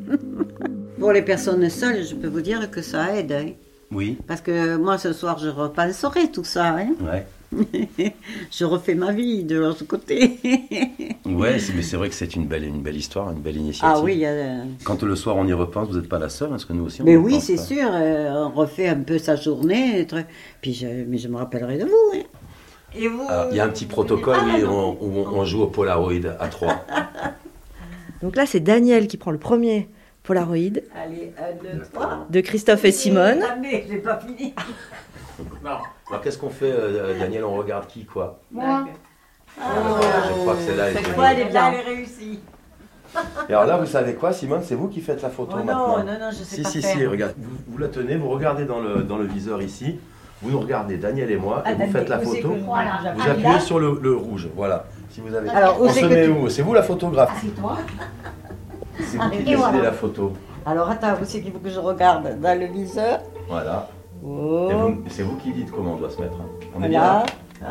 Speaker 13: Pour les personnes seules, je peux vous dire que ça aide. hein.
Speaker 11: Oui.
Speaker 13: Parce que moi, ce soir, je repenserai tout ça. hein.
Speaker 11: Ouais.
Speaker 13: je refais ma vie de l'autre côté.
Speaker 11: Ouais, mais c'est vrai que c'est une belle, une belle histoire, une belle initiative.
Speaker 13: ah oui, a...
Speaker 11: Quand le soir on y repense, vous n'êtes pas la seule, parce que nous aussi on
Speaker 13: Mais
Speaker 11: y
Speaker 13: oui, c'est
Speaker 11: hein.
Speaker 13: sûr, euh, on refait un peu sa journée. et. Puis je, mais je me rappellerai de vous. hein. Et vous
Speaker 11: Alors, Il y a un petit protocole
Speaker 13: Ah,
Speaker 11: oui,
Speaker 13: non.
Speaker 11: on- où on, joue au Polaroid à trois.
Speaker 8: Donc là, c'est Daniel qui prend le premier Polaroid
Speaker 13: Allez, un, deux, trois.
Speaker 8: de Christophe et Simone.
Speaker 13: Jamais, je n'ai pas fini.
Speaker 11: Alors qu'est-ce qu'on fait, euh, Daniel On regarde qui, quoi
Speaker 13: Moi.
Speaker 11: Je crois que celle-là est
Speaker 13: fois, elle est bien. Elle est réussie.
Speaker 11: Et alors là, vous savez quoi, Simone C'est vous qui faites la photo
Speaker 13: Oh non,
Speaker 11: maintenant.
Speaker 13: non, non, je sais
Speaker 11: si,
Speaker 13: pas
Speaker 11: si,
Speaker 13: faire.
Speaker 11: si, regarde. Vous, vous la tenez, vous regardez dans le, dans le viseur ici. Vous nous regardez, Daniel et moi, et vous faites la photo. Vous
Speaker 13: Ah,
Speaker 11: appuyez sur le, le rouge, voilà. Si vous avez...
Speaker 13: Alors,
Speaker 11: on
Speaker 13: c'est
Speaker 11: se met où? C'est vous la photographe
Speaker 13: C'est toi
Speaker 11: C'est vous
Speaker 13: Ah,
Speaker 11: qui décidez la photo.
Speaker 13: Alors attends, où c'est qu'il faut que je regarde? Dans le viseur?
Speaker 11: Voilà.
Speaker 13: Oh.
Speaker 11: Vous- C'est vous qui dites comment on doit se mettre. hein. On est bien là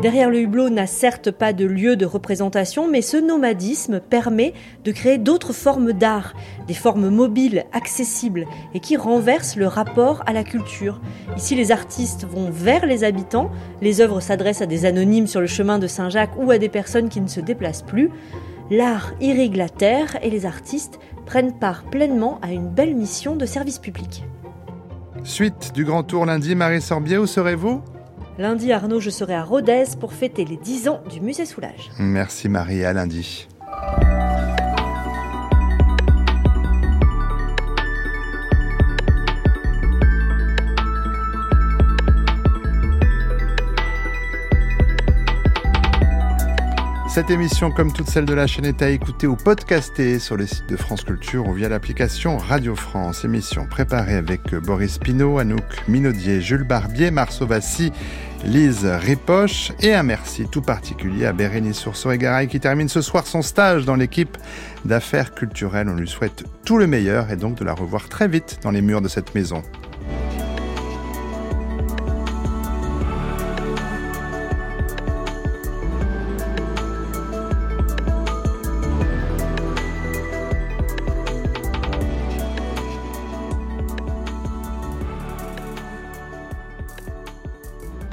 Speaker 8: Derrière le hublot n'a certes pas de lieu de représentation, mais ce nomadisme permet de créer d'autres formes d'art, des formes mobiles, accessibles, et qui renversent le rapport à la culture. Ici, les artistes vont vers les habitants, les œuvres s'adressent à des anonymes sur le chemin de Saint-Jacques ou à des personnes qui ne se déplacent plus. L'art irrigue la terre et les artistes prennent part pleinement à une belle mission de service public.
Speaker 1: Suite du Grand Tour lundi, Marie Sorbier, où serez-vous?
Speaker 8: Lundi, Arnaud, je serai à Rodez pour fêter les 10 ans du musée Soulage.
Speaker 1: Merci Marie, à lundi. Cette émission, comme toutes celles de la chaîne, est à écouter ou podcaster sur le site de France Culture ou via l'application Radio France. Émission préparée avec Boris Pinault, Anouk Minaudier, Jules Barbier, Marceau Vassy, Lise Ripoche et un merci tout particulier à Bérénice Sourceau-Garay qui termine ce soir son stage dans l'équipe d'affaires culturelles. On lui souhaite tout le meilleur et donc de la revoir très vite dans les murs de cette maison.